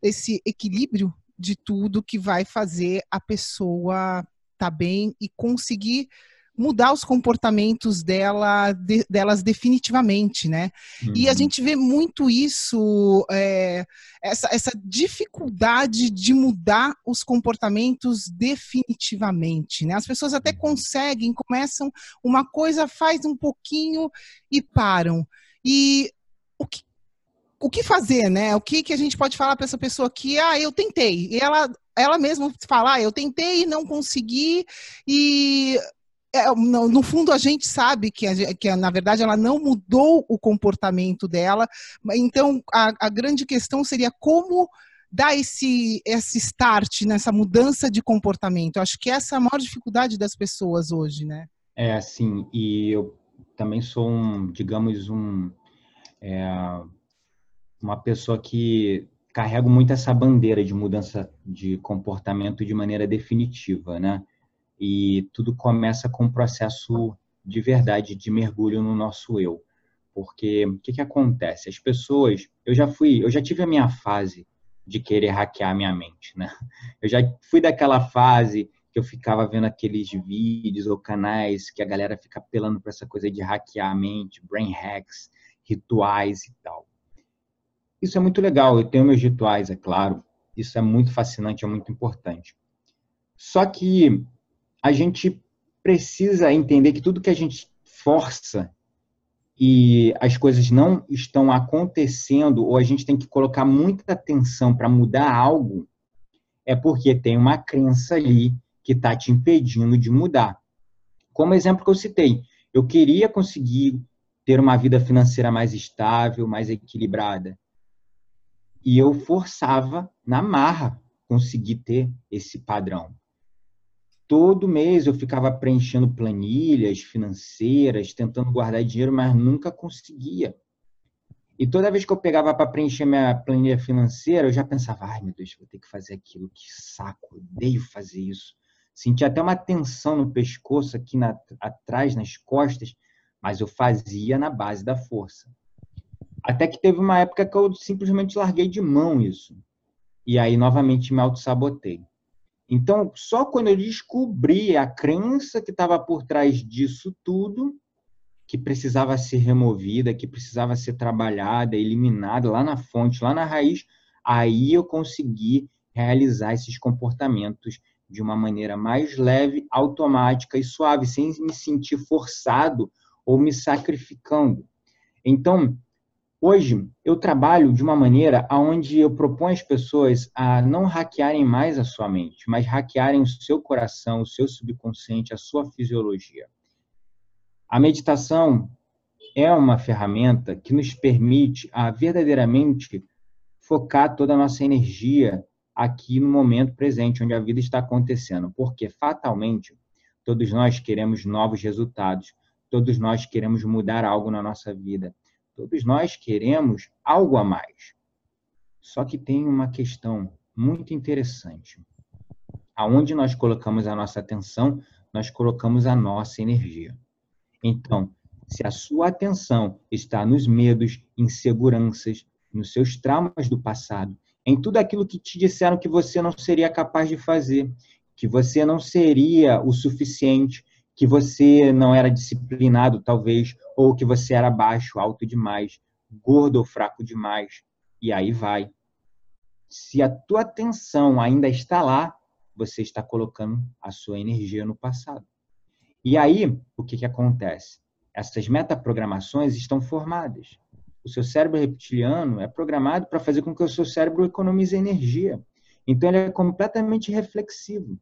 esse equilíbrio de tudo que vai fazer a pessoa estar tá bem e conseguir mudar os comportamentos dela, de, delas definitivamente, né? Uhum. E a uhum. gente vê muito isso, é, essa, essa dificuldade de mudar os comportamentos definitivamente, né? As pessoas até uhum. conseguem, começam uma coisa, faz um pouquinho e param. E o que, o que fazer, né? O que, que a gente pode falar para essa pessoa que, ah, eu tentei, e ela ela mesma fala, ah, eu tentei e não consegui, e é, no, no, fundo a gente sabe que, a, que na verdade ela não mudou o comportamento dela. Então a, a, grande questão seria como dar esse, esse start nessa mudança de comportamento. Eu acho que essa é a maior dificuldade das pessoas hoje, né? É assim, e eu também sou um, digamos, um é, uma pessoa que carrego muito essa bandeira de mudança de comportamento de maneira definitiva, né? E tudo começa com um processo de verdade, de mergulho no nosso eu. Porque o que, que acontece? As pessoas, eu já fui, eu já tive a minha fase de querer hackear minha mente, né? Eu já fui daquela fase que eu ficava vendo aqueles vídeos ou canais que a galera fica apelando para essa coisa de hackear a mente, brain hacks, rituais e tal. Isso é muito legal, eu tenho meus rituais, é claro. Isso é muito fascinante, é muito importante. Só que a gente precisa entender que tudo que a gente força e as coisas não estão acontecendo, ou a gente tem que colocar muita atenção para mudar algo, é porque tem uma crença ali que está te impedindo de mudar. Como exemplo que eu citei, eu queria conseguir ter uma vida financeira mais estável, mais equilibrada. E eu forçava na marra conseguir ter esse padrão todo mês eu ficava preenchendo planilhas financeiras, tentando guardar dinheiro, mas nunca conseguia. E toda vez que eu pegava para preencher minha planilha financeira, eu já pensava, ai meu Deus, vou ter que fazer aquilo, que saco, odeio fazer isso. sentia até uma tensão no pescoço, aqui na, atrás, nas costas, mas eu fazia na base da força. Até que teve uma época que eu simplesmente larguei de mão isso. E aí, novamente, me auto-sabotei. Então, só quando eu descobri a crença que estava por trás disso tudo, que precisava ser removida, que precisava ser trabalhada, eliminada lá na fonte, lá na raiz, aí eu consegui realizar esses comportamentos de uma maneira mais leve, automática e suave, sem me sentir forçado ou me sacrificando. Então, hoje eu trabalho de uma maneira onde eu proponho às pessoas a não hackearem mais a sua mente, mas hackearem o seu coração, o seu subconsciente, a sua fisiologia. A meditação é uma ferramenta que nos permite a verdadeiramente focar toda a nossa energia aqui no momento presente, onde a vida está acontecendo, porque fatalmente todos nós queremos novos resultados, todos nós queremos mudar algo na nossa vida, todos nós queremos algo a mais. Só que tem uma questão muito interessante. Aonde nós colocamos a nossa atenção, nós colocamos a nossa energia. Então, se a sua atenção está nos medos, inseguranças, nos seus traumas do passado, em tudo aquilo que te disseram que você não seria capaz de fazer, que você não seria o suficiente, que você não era disciplinado, talvez, ou que você era baixo, alto demais, gordo ou fraco demais, e aí vai. Se a tua atenção ainda está lá, você está colocando a sua energia no passado. E aí, o que, que acontece? Essas metaprogramações estão formadas o seu cérebro reptiliano é programado para fazer com que o seu cérebro economize energia. Então, ele é completamente reflexivo.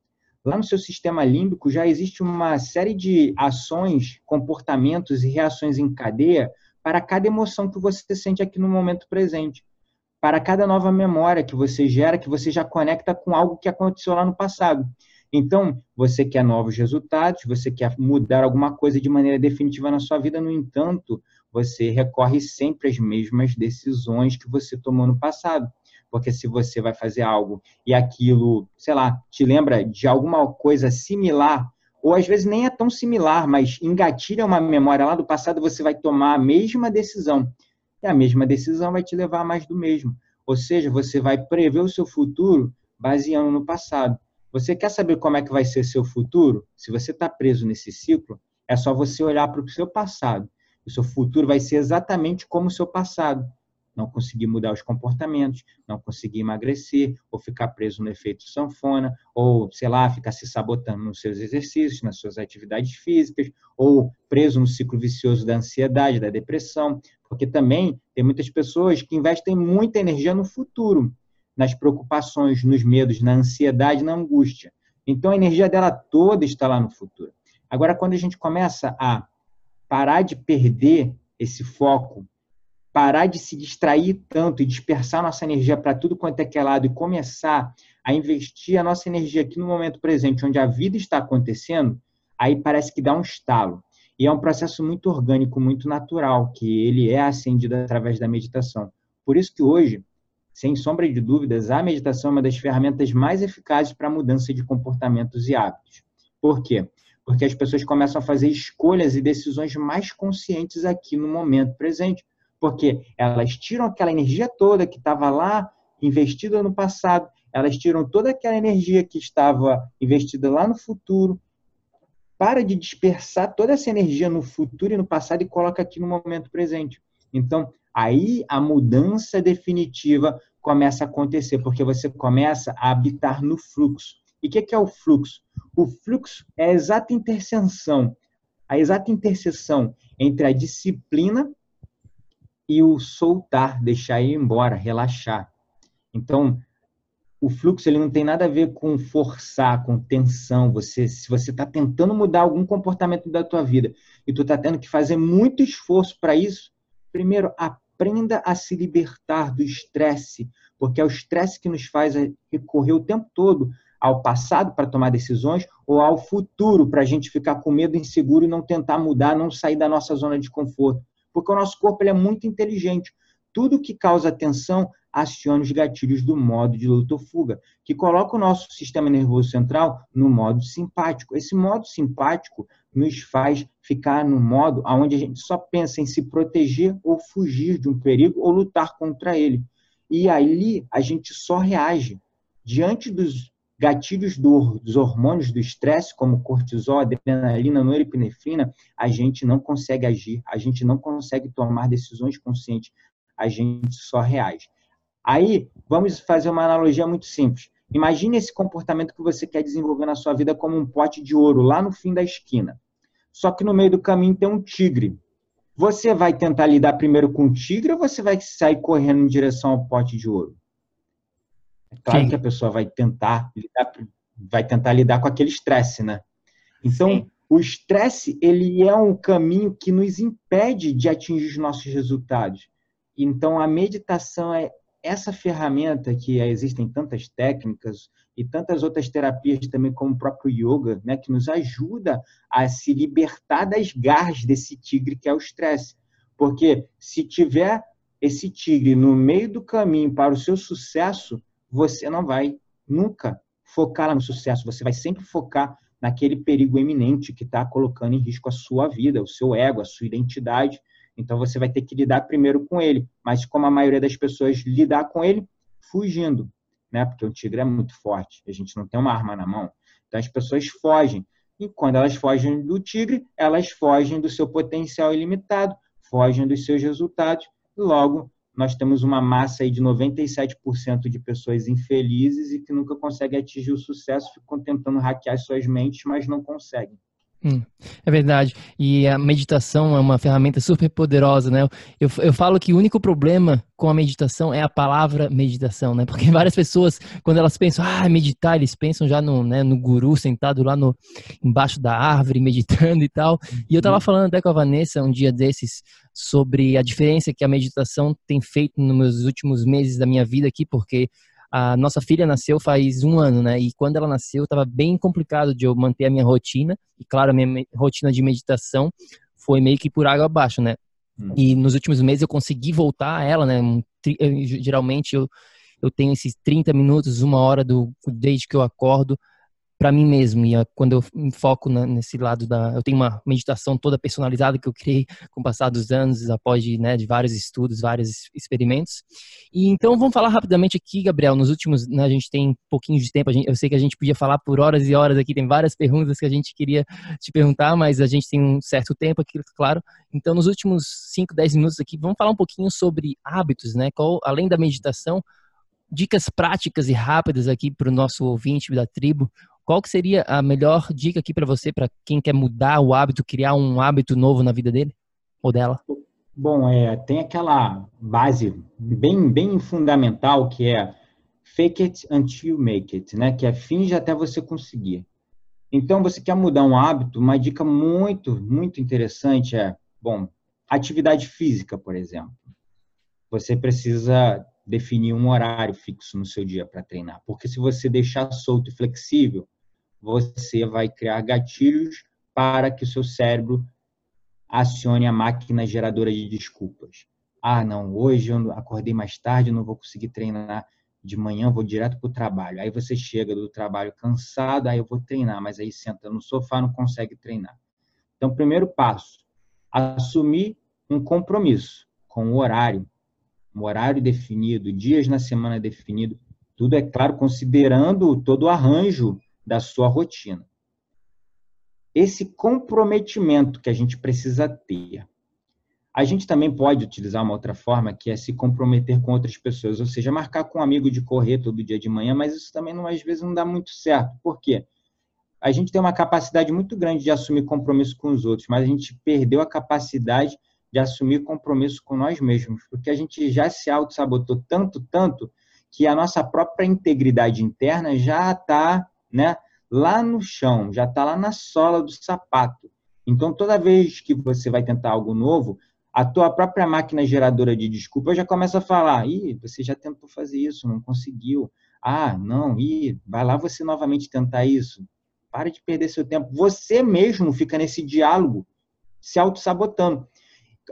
Lá no seu sistema límbico já existe uma série de ações, comportamentos e reações em cadeia para cada emoção que você sente aqui no momento presente. Para cada nova memória que você gera, que você já conecta com algo que aconteceu lá no passado. Então, você quer novos resultados, você quer mudar alguma coisa de maneira definitiva na sua vida, no entanto, você recorre sempre às mesmas decisões que você tomou no passado. Porque se você vai fazer algo e aquilo, sei lá, te lembra de alguma coisa similar, ou às vezes nem é tão similar, mas engatilha uma memória lá do passado, você vai tomar a mesma decisão. E a mesma decisão vai te levar a mais do mesmo. Ou seja, você vai prever o seu futuro baseando no passado. Você quer saber como é que vai ser seu futuro? Se você está preso nesse ciclo, é só você olhar para o seu passado o seu futuro vai ser exatamente como o seu passado. Não conseguir mudar os comportamentos, não conseguir emagrecer, ou ficar preso no efeito sanfona, ou, sei lá, ficar se sabotando nos seus exercícios, nas suas atividades físicas, ou preso no ciclo vicioso da ansiedade, da depressão. Porque também tem muitas pessoas que investem muita energia no futuro, nas preocupações, nos medos, na ansiedade, na angústia. Então a energia dela toda está lá no futuro. Agora, quando a gente começa a parar de perder esse foco, parar de se distrair tanto e dispersar nossa energia para tudo quanto é que é lado e começar a investir a nossa energia aqui no momento presente, onde a vida está acontecendo, aí parece que dá um estalo. E é um processo muito orgânico, muito natural, que ele é acendido através da meditação. Por isso que hoje, sem sombra de dúvidas, a meditação é uma das ferramentas mais eficazes para a mudança de comportamentos e hábitos. Por quê? porque as pessoas começam a fazer escolhas e decisões mais conscientes aqui no momento presente, porque elas tiram aquela energia toda que estava lá investida no passado, elas tiram toda aquela energia que estava investida lá no futuro, para de dispersar toda essa energia no futuro e no passado e coloca aqui no momento presente. Então, aí a mudança definitiva começa a acontecer, porque você começa a habitar no fluxo. E o que é o fluxo? O fluxo é a exata interseção, a exata interseção entre a disciplina e o soltar, deixar ir embora, relaxar. Então, o fluxo ele não tem nada a ver com forçar, com tensão. Você, se você está tentando mudar algum comportamento da tua vida e tu está tendo que fazer muito esforço para isso, primeiro aprenda a se libertar do estresse, porque é o estresse que nos faz recorrer o tempo todo ao passado para tomar decisões ou ao futuro para a gente ficar com medo, inseguro e não tentar mudar, não sair da nossa zona de conforto. Porque o nosso corpo ele é muito inteligente. Tudo que causa tensão aciona os gatilhos do modo de luta ou fuga, que coloca o nosso sistema nervoso central no modo simpático. Esse modo simpático nos faz ficar no modo onde a gente só pensa em se proteger ou fugir de um perigo ou lutar contra ele. E aí a gente só reage diante dos gatilhos do, dos hormônios do estresse, como cortisol, adrenalina, norepinefrina, a gente não consegue agir, a gente não consegue tomar decisões conscientes, a gente só reage. Aí, vamos fazer uma analogia muito simples. Imagine esse comportamento que você quer desenvolver na sua vida como um pote de ouro lá no fim da esquina. Só que no meio do caminho tem um tigre. Você vai tentar lidar primeiro com o tigre ou você vai sair correndo em direção ao pote de ouro? É claro Sim. que a pessoa vai tentar lidar, vai tentar lidar com aquele estresse, né? Então, Sim. o estresse ele é um caminho que nos impede de atingir os nossos resultados. Então, a meditação é essa ferramenta que existem tantas técnicas e tantas outras terapias também, como o próprio yoga, né, que nos ajuda a se libertar das garras desse tigre que é o estresse. Porque se tiver esse tigre no meio do caminho para o seu sucesso, você não vai nunca focar no sucesso, você vai sempre focar naquele perigo eminente que está colocando em risco a sua vida, o seu ego, a sua identidade. Então você vai ter que lidar primeiro com ele, mas como a maioria das pessoas lidar com ele, fugindo, né? Porque o tigre é muito forte, a gente não tem uma arma na mão. Então as pessoas fogem. E quando elas fogem do tigre, elas fogem do seu potencial ilimitado, fogem dos seus resultados, logo nós temos uma massa aí de 97% de pessoas infelizes e que nunca conseguem atingir o sucesso, ficam tentando hackear suas mentes, mas não conseguem. Hum, é verdade. E a meditação é uma ferramenta super poderosa, né? Eu, eu falo que o único problema com a meditação é a palavra meditação, né? Porque várias pessoas, quando elas pensam, ah, meditar, eles pensam já no, né, no guru sentado lá no, embaixo da árvore, meditando e tal. E eu tava uhum. falando até com a Vanessa um dia desses sobre a diferença que a meditação tem feito nos meus últimos meses da minha vida aqui, porque a nossa filha nasceu faz um ano, né? E quando ela nasceu, estava bem complicado de eu manter a minha rotina. E claro, a minha rotina de meditação foi meio que por água abaixo, né? Hum. E nos últimos meses eu consegui voltar a ela, né? Geralmente eu, eu tenho esses 30 minutos, uma hora do desde que eu acordo para mim mesmo. E quando eu me foco na, nesse lado da. Eu tenho uma meditação toda personalizada que eu criei com o passar dos anos, após de, né, de vários estudos, vários experimentos. E então vamos falar rapidamente aqui, Gabriel. Nos últimos. Né, a gente tem um pouquinho de tempo, gente, eu sei que a gente podia falar por horas e horas aqui, tem várias perguntas que a gente queria te perguntar, mas a gente tem um certo tempo aqui, claro. Então, nos últimos 5, 10 minutos aqui, vamos falar um pouquinho sobre hábitos, né? Qual, além da meditação, dicas práticas e rápidas aqui para o nosso ouvinte da tribo, qual que seria a melhor dica aqui para você, para quem quer mudar o hábito, criar um hábito novo na vida dele ou dela? Bom, é, tem aquela base bem, bem fundamental que é fake it until you make it, né? Que é finge até você conseguir. Então, você quer mudar um hábito, uma dica muito, muito interessante é, bom, atividade física, por exemplo. Você precisa definir um horário fixo no seu dia para treinar, porque se você deixar solto e flexível, você vai criar gatilhos para que o seu cérebro acione a máquina geradora de desculpas. Ah, não, hoje eu acordei mais tarde, não vou conseguir treinar de manhã, vou direto para o trabalho. Aí você chega do trabalho cansado, aí eu vou treinar, mas aí senta no sofá, não consegue treinar. Então, primeiro passo, assumir um compromisso com o horário, um horário definido, dias na semana definido, tudo é claro, considerando todo o arranjo da sua rotina. Esse comprometimento que a gente precisa ter. A gente também pode utilizar uma outra forma, que é se comprometer com outras pessoas, ou seja, marcar com um amigo de correr todo dia de manhã, mas isso também não, às vezes não dá muito certo. Por quê? A gente tem uma capacidade muito grande de assumir compromisso com os outros, mas a gente perdeu a capacidade de assumir compromisso com nós mesmos, porque a gente já se auto-sabotou tanto, tanto, que a nossa própria integridade interna já está né, lá no chão, já está lá na sola do sapato. Então, toda vez que você vai tentar algo novo, a tua própria máquina geradora de desculpa já começa a falar: ih, você já tentou fazer isso, não conseguiu. Ah, não, ih, vai lá você novamente tentar isso. Para de perder seu tempo. Você mesmo fica nesse diálogo, se auto-sabotando.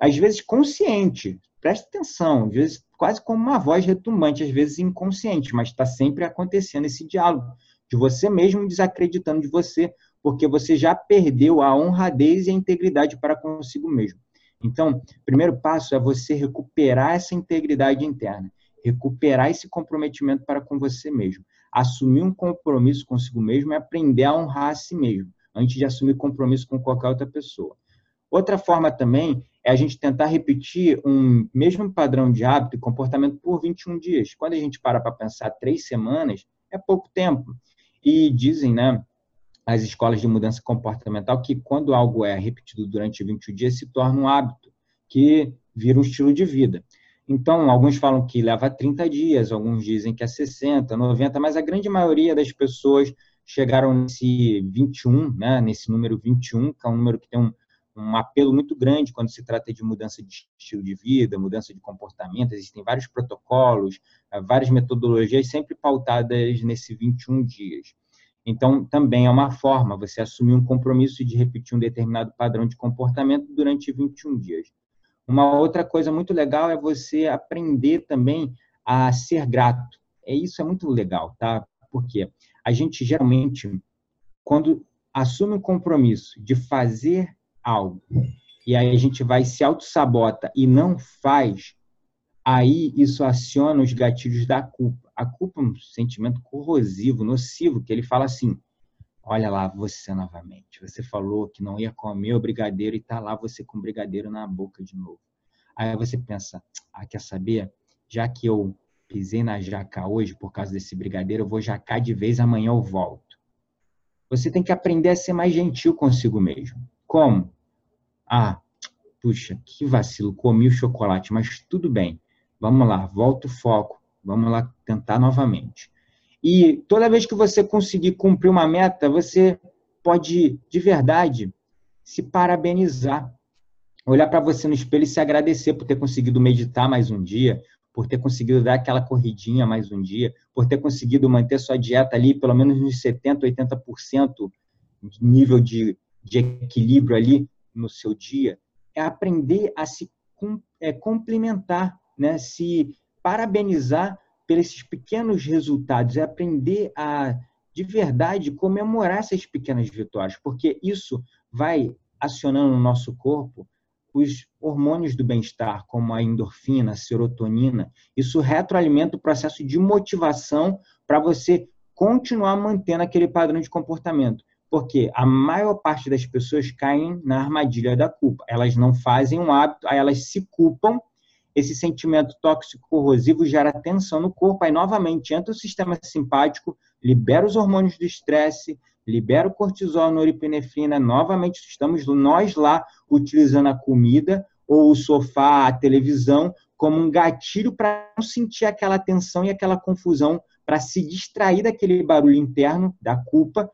Às vezes consciente, presta atenção, às vezes quase como uma voz retumbante, às vezes inconsciente, mas está sempre acontecendo esse diálogo de você mesmo desacreditando de você, porque você já perdeu a honradez e a integridade para consigo mesmo. Então, o primeiro passo é você recuperar essa integridade interna, recuperar esse comprometimento para com você mesmo, assumir um compromisso consigo mesmo e aprender a honrar a si mesmo, antes de assumir compromisso com qualquer outra pessoa. Outra forma também é a gente tentar repetir um mesmo padrão de hábito e comportamento por 21 dias. Quando a gente para para pensar três semanas, é pouco tempo. E dizem, né, as escolas de mudança comportamental que quando algo é repetido durante 21 dias se torna um hábito, que vira um estilo de vida. Então, alguns falam que leva 30 dias, alguns dizem que é 60, 90, mas a grande maioria das pessoas chegaram nesse 21, né, nesse número 21, que é um número que tem um, um apelo muito grande quando se trata de mudança de estilo de vida, mudança de comportamento. Existem vários protocolos, eh, várias metodologias sempre pautadas nesse 21 dias. Então, também é uma forma você assumir um compromisso de repetir um determinado padrão de comportamento durante 21 dias. Uma outra coisa muito legal é você aprender também a ser grato. É isso é muito legal, tá? Porque a gente geralmente quando assume um compromisso de fazer algo e aí a gente vai se auto-sabota e não faz, aí isso aciona os gatilhos da culpa. A culpa é um sentimento corrosivo, nocivo, que ele fala assim: olha lá você novamente. Você falou que não ia comer o brigadeiro e tá lá você com o brigadeiro na boca de novo. Aí você pensa: ah, quer saber? Já que eu pisei na jaca hoje por causa desse brigadeiro, eu vou jacar de vez, amanhã eu volto. Você tem que aprender a ser mais gentil consigo mesmo. Como? Ah, puxa, que vacilo, comi o chocolate, mas tudo bem. Vamos lá, volta o foco, vamos lá tentar novamente. E toda vez que você conseguir cumprir uma meta, você pode, de verdade, se parabenizar. Olhar para você no espelho e se agradecer por ter conseguido meditar mais um dia, por ter conseguido dar aquela corridinha mais um dia, por ter conseguido manter sua dieta ali pelo menos nos 70%, 80% de nível de, de equilíbrio ali no seu dia, é aprender a se é, complementar, né? se parabenizar pelos pequenos resultados, é aprender a, de verdade, comemorar essas pequenas vitórias, porque isso vai acionando no nosso corpo os hormônios do bem-estar, como a endorfina, a serotonina. Isso retroalimenta o processo de motivação para você continuar mantendo aquele padrão de comportamento. Porque a maior parte das pessoas caem na armadilha da culpa. Elas não fazem um hábito, aí elas se culpam. Esse sentimento tóxico corrosivo gera tensão no corpo, aí novamente entra o sistema simpático, libera os hormônios do estresse, libera o cortisol, a noripinefrina, novamente estamos nós lá utilizando a comida ou o sofá, a televisão, como um gatilho para não sentir aquela tensão e aquela confusão, para se distrair daquele barulho interno, da culpa,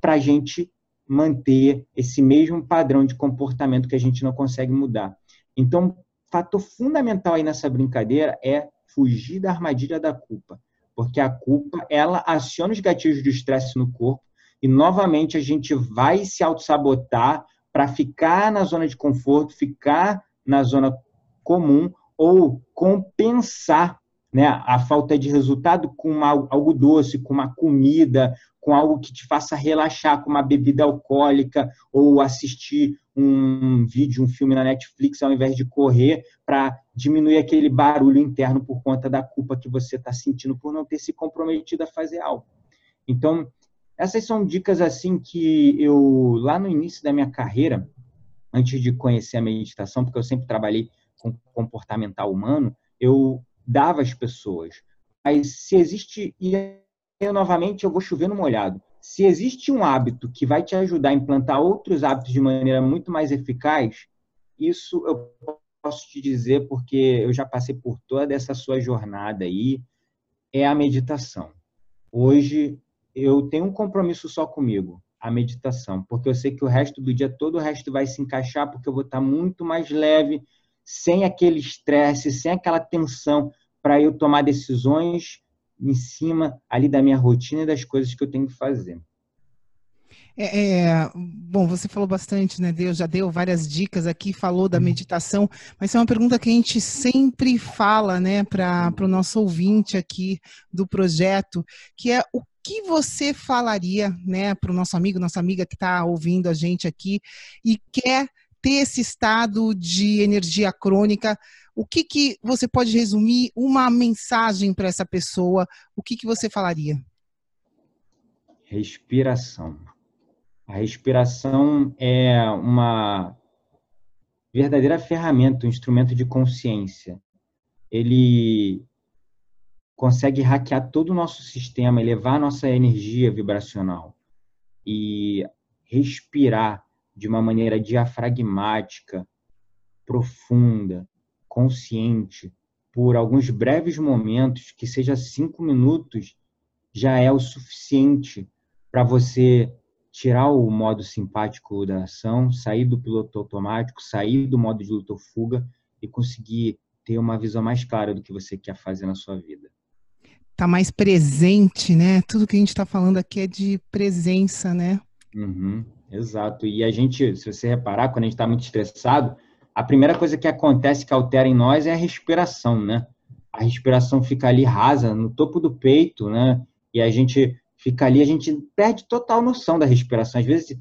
para a gente manter esse mesmo padrão de comportamento que a gente não consegue mudar. Então, fator fundamental aí nessa brincadeira é fugir da armadilha da culpa, porque a culpa ela aciona os gatilhos do estresse no corpo e novamente a gente vai se auto-sabotar para ficar na zona de conforto, ficar na zona comum ou compensar né, a falta de resultado com algo doce, com uma comida, com algo que te faça relaxar, com uma bebida alcoólica, ou assistir um vídeo, um filme na Netflix, ao invés de correr, para diminuir aquele barulho interno por conta da culpa que você está sentindo por não ter se comprometido a fazer algo. Então, essas são dicas assim que eu, lá no início da minha carreira, antes de conhecer a meditação, porque eu sempre trabalhei com comportamental humano, eu dava às pessoas. Mas se existe, e eu novamente eu vou chover no molhado, se existe um hábito que vai te ajudar a implantar outros hábitos de maneira muito mais eficaz, isso eu posso te dizer porque eu já passei por toda essa sua jornada aí, é a meditação. Hoje eu tenho um compromisso só comigo, a meditação, porque eu sei que o resto do dia todo o resto vai se encaixar porque eu vou estar muito mais leve, sem aquele estresse, sem aquela tensão para eu tomar decisões em cima ali da minha rotina e das coisas que eu tenho que fazer. É, é, bom, você falou bastante, né? Deus já deu várias dicas aqui, falou da uhum. meditação, mas é uma pergunta que a gente sempre fala, né, para o nosso ouvinte aqui do projeto, que é o que você falaria, né, para o nosso amigo, nossa amiga que está ouvindo a gente aqui e quer ter esse estado de energia crônica? O que, que você pode resumir uma mensagem para essa pessoa? O que, que você falaria? Respiração. A respiração é uma verdadeira ferramenta, um instrumento de consciência. Ele consegue hackear todo o nosso sistema, elevar a nossa energia vibracional. E respirar de uma maneira diafragmática, profunda, consciente, por alguns breves momentos, que seja cinco minutos, já é o suficiente para você tirar o modo simpático da ação, sair do piloto automático, sair do modo de luta ou fuga e conseguir ter uma visão mais clara do que você quer fazer na sua vida. Tá mais presente, né? Tudo que a gente está falando aqui é de presença, né? Uhum, exato. E a gente, se você reparar, quando a gente está muito estressado, a primeira coisa que acontece que altera em nós é a respiração, né? A respiração fica ali rasa, no topo do peito, né? E a gente fica ali, a gente perde total noção da respiração. Às vezes,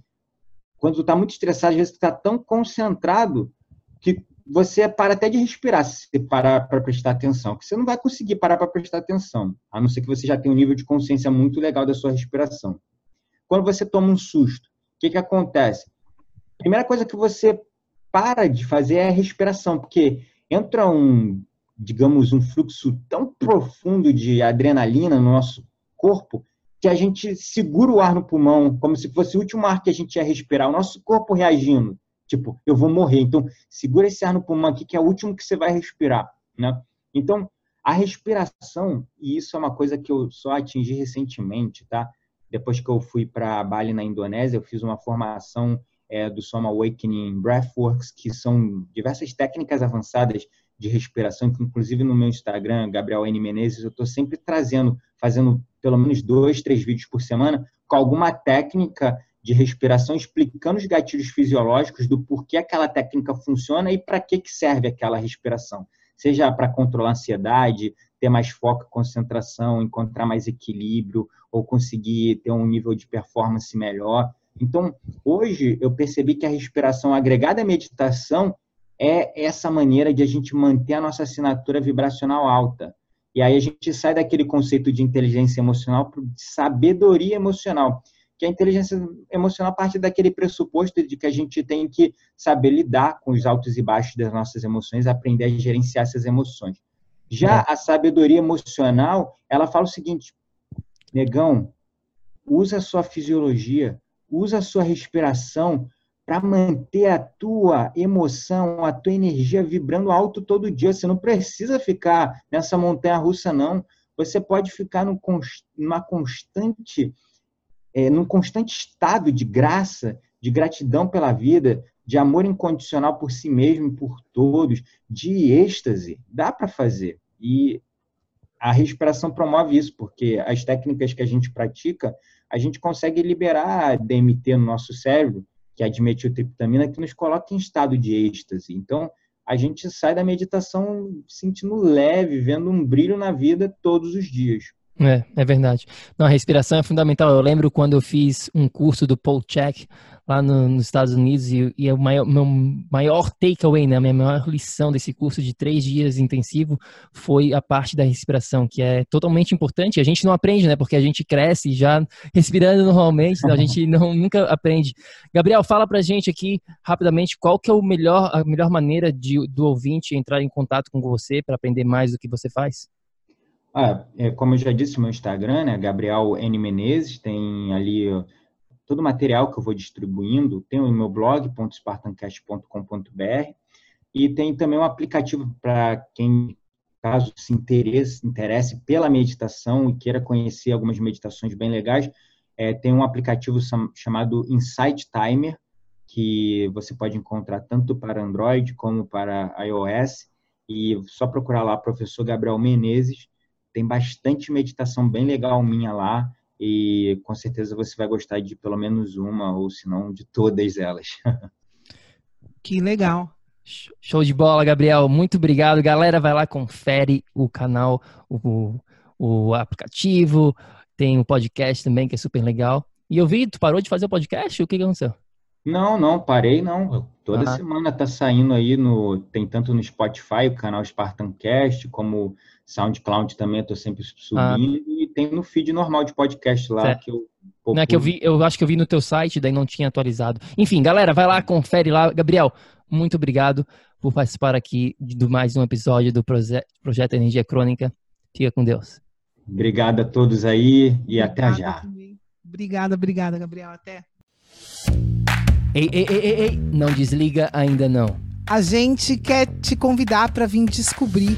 quando tu está muito estressado, às vezes tu está tão concentrado que você para até de respirar se parar para prestar atenção, que você não vai conseguir parar para prestar atenção, a não ser que você já tenha um nível de consciência muito legal da sua respiração. Quando você toma um susto, que, que acontece? Primeira coisa que você para de fazer é a respiração, porque entra um, digamos, um fluxo tão profundo de adrenalina no nosso corpo que a gente segura o ar no pulmão, como se fosse o último ar que a gente ia respirar, o nosso corpo reagindo, tipo, eu vou morrer. Então, segura esse ar no pulmão aqui, que é o último que você vai respirar, né? Então, a respiração, e isso é uma coisa que eu só atingi recentemente, tá? Depois que eu fui para Bali, na Indonésia, eu fiz uma formação é, do Soma Awakening Breathworks, que são diversas técnicas avançadas de respiração, que inclusive no meu Instagram, Gabriel N. Menezes, eu estou sempre trazendo, fazendo pelo menos dois, três vídeos por semana, com alguma técnica de respiração, explicando os gatilhos fisiológicos do porquê aquela técnica funciona e para que, que serve aquela respiração. Seja para controlar a ansiedade, ter mais foco, concentração, encontrar mais equilíbrio ou conseguir ter um nível de performance melhor. Então, hoje eu percebi que a respiração agregada à meditação é essa maneira de a gente manter a nossa assinatura vibracional alta. E aí a gente sai daquele conceito de inteligência emocional para sabedoria emocional, que a inteligência emocional parte daquele pressuposto de que a gente tem que saber lidar com os altos e baixos das nossas emoções, aprender a gerenciar essas emoções. Já é. a sabedoria emocional, ela fala o seguinte: negão, usa a sua fisiologia, usa a sua respiração para manter a tua emoção, a tua energia vibrando alto todo dia. Você não precisa ficar nessa montanha russa, não. Você pode ficar num, numa constante, é, num constante estado de graça, de gratidão pela vida, de amor incondicional por si mesmo e por todos, de êxtase. Dá para fazer. E a respiração promove isso, porque as técnicas que a gente pratica, a gente consegue liberar DMT no nosso cérebro que é a dimetiltriptamina, que nos coloca em estado de êxtase. Então, a gente sai da meditação sentindo leve, vendo um brilho na vida todos os dias. É, é verdade. Não, a respiração é fundamental. Eu lembro quando eu fiz um curso do Paul Check lá no, nos Estados Unidos e, e o maior, meu maior takeaway, né, a minha maior lição desse curso de três dias intensivo foi a parte da respiração, que é totalmente importante. A gente não aprende, né, porque a gente cresce já respirando normalmente, então a gente não, nunca aprende. Gabriel, fala pra gente aqui rapidamente qual que é o melhor, a melhor maneira de, do ouvinte entrar em contato com você para aprender mais do que você faz. Ah, é, como eu já disse, meu Instagram, né, Gabriel N. Menezes, tem ali todo o material que eu vou distribuindo, tem o meu blog, .spartancast.com.br, e tem também um aplicativo para quem, caso se interesse, interesse pela meditação e queira conhecer algumas meditações bem legais, é, tem um aplicativo chamado Insight Timer, que você pode encontrar tanto para Android como para iOS, e só procurar lá professor Gabriel Menezes, tem bastante meditação bem legal minha lá, e com certeza você vai gostar de pelo menos uma, ou se não, de todas elas. Que legal. Show de bola, Gabriel. Muito obrigado. Galera, vai lá, confere o canal, o, o aplicativo, tem o um podcast também, que é super legal. E eu vi, tu parou de fazer o podcast? O que, que aconteceu? Não, não, parei não. Toda ah. semana tá saindo aí no. Tem tanto no Spotify, o canal Spartancast, como SoundCloud também, eu tô sempre subindo, ah. e tem no feed normal de podcast lá certo. que eu. Não é que eu vi, eu acho que eu vi no teu site, daí não tinha atualizado. Enfim, galera, vai lá, confere lá. Gabriel, muito obrigado por participar aqui de mais um episódio do Proje Projeto Energia Crônica. Fica com Deus. Obrigado a todos aí e obrigada até já. Obrigada, obrigada, Gabriel. Até. Ei, ei, ei, ei, ei, não desliga ainda não. A gente quer te convidar para vir descobrir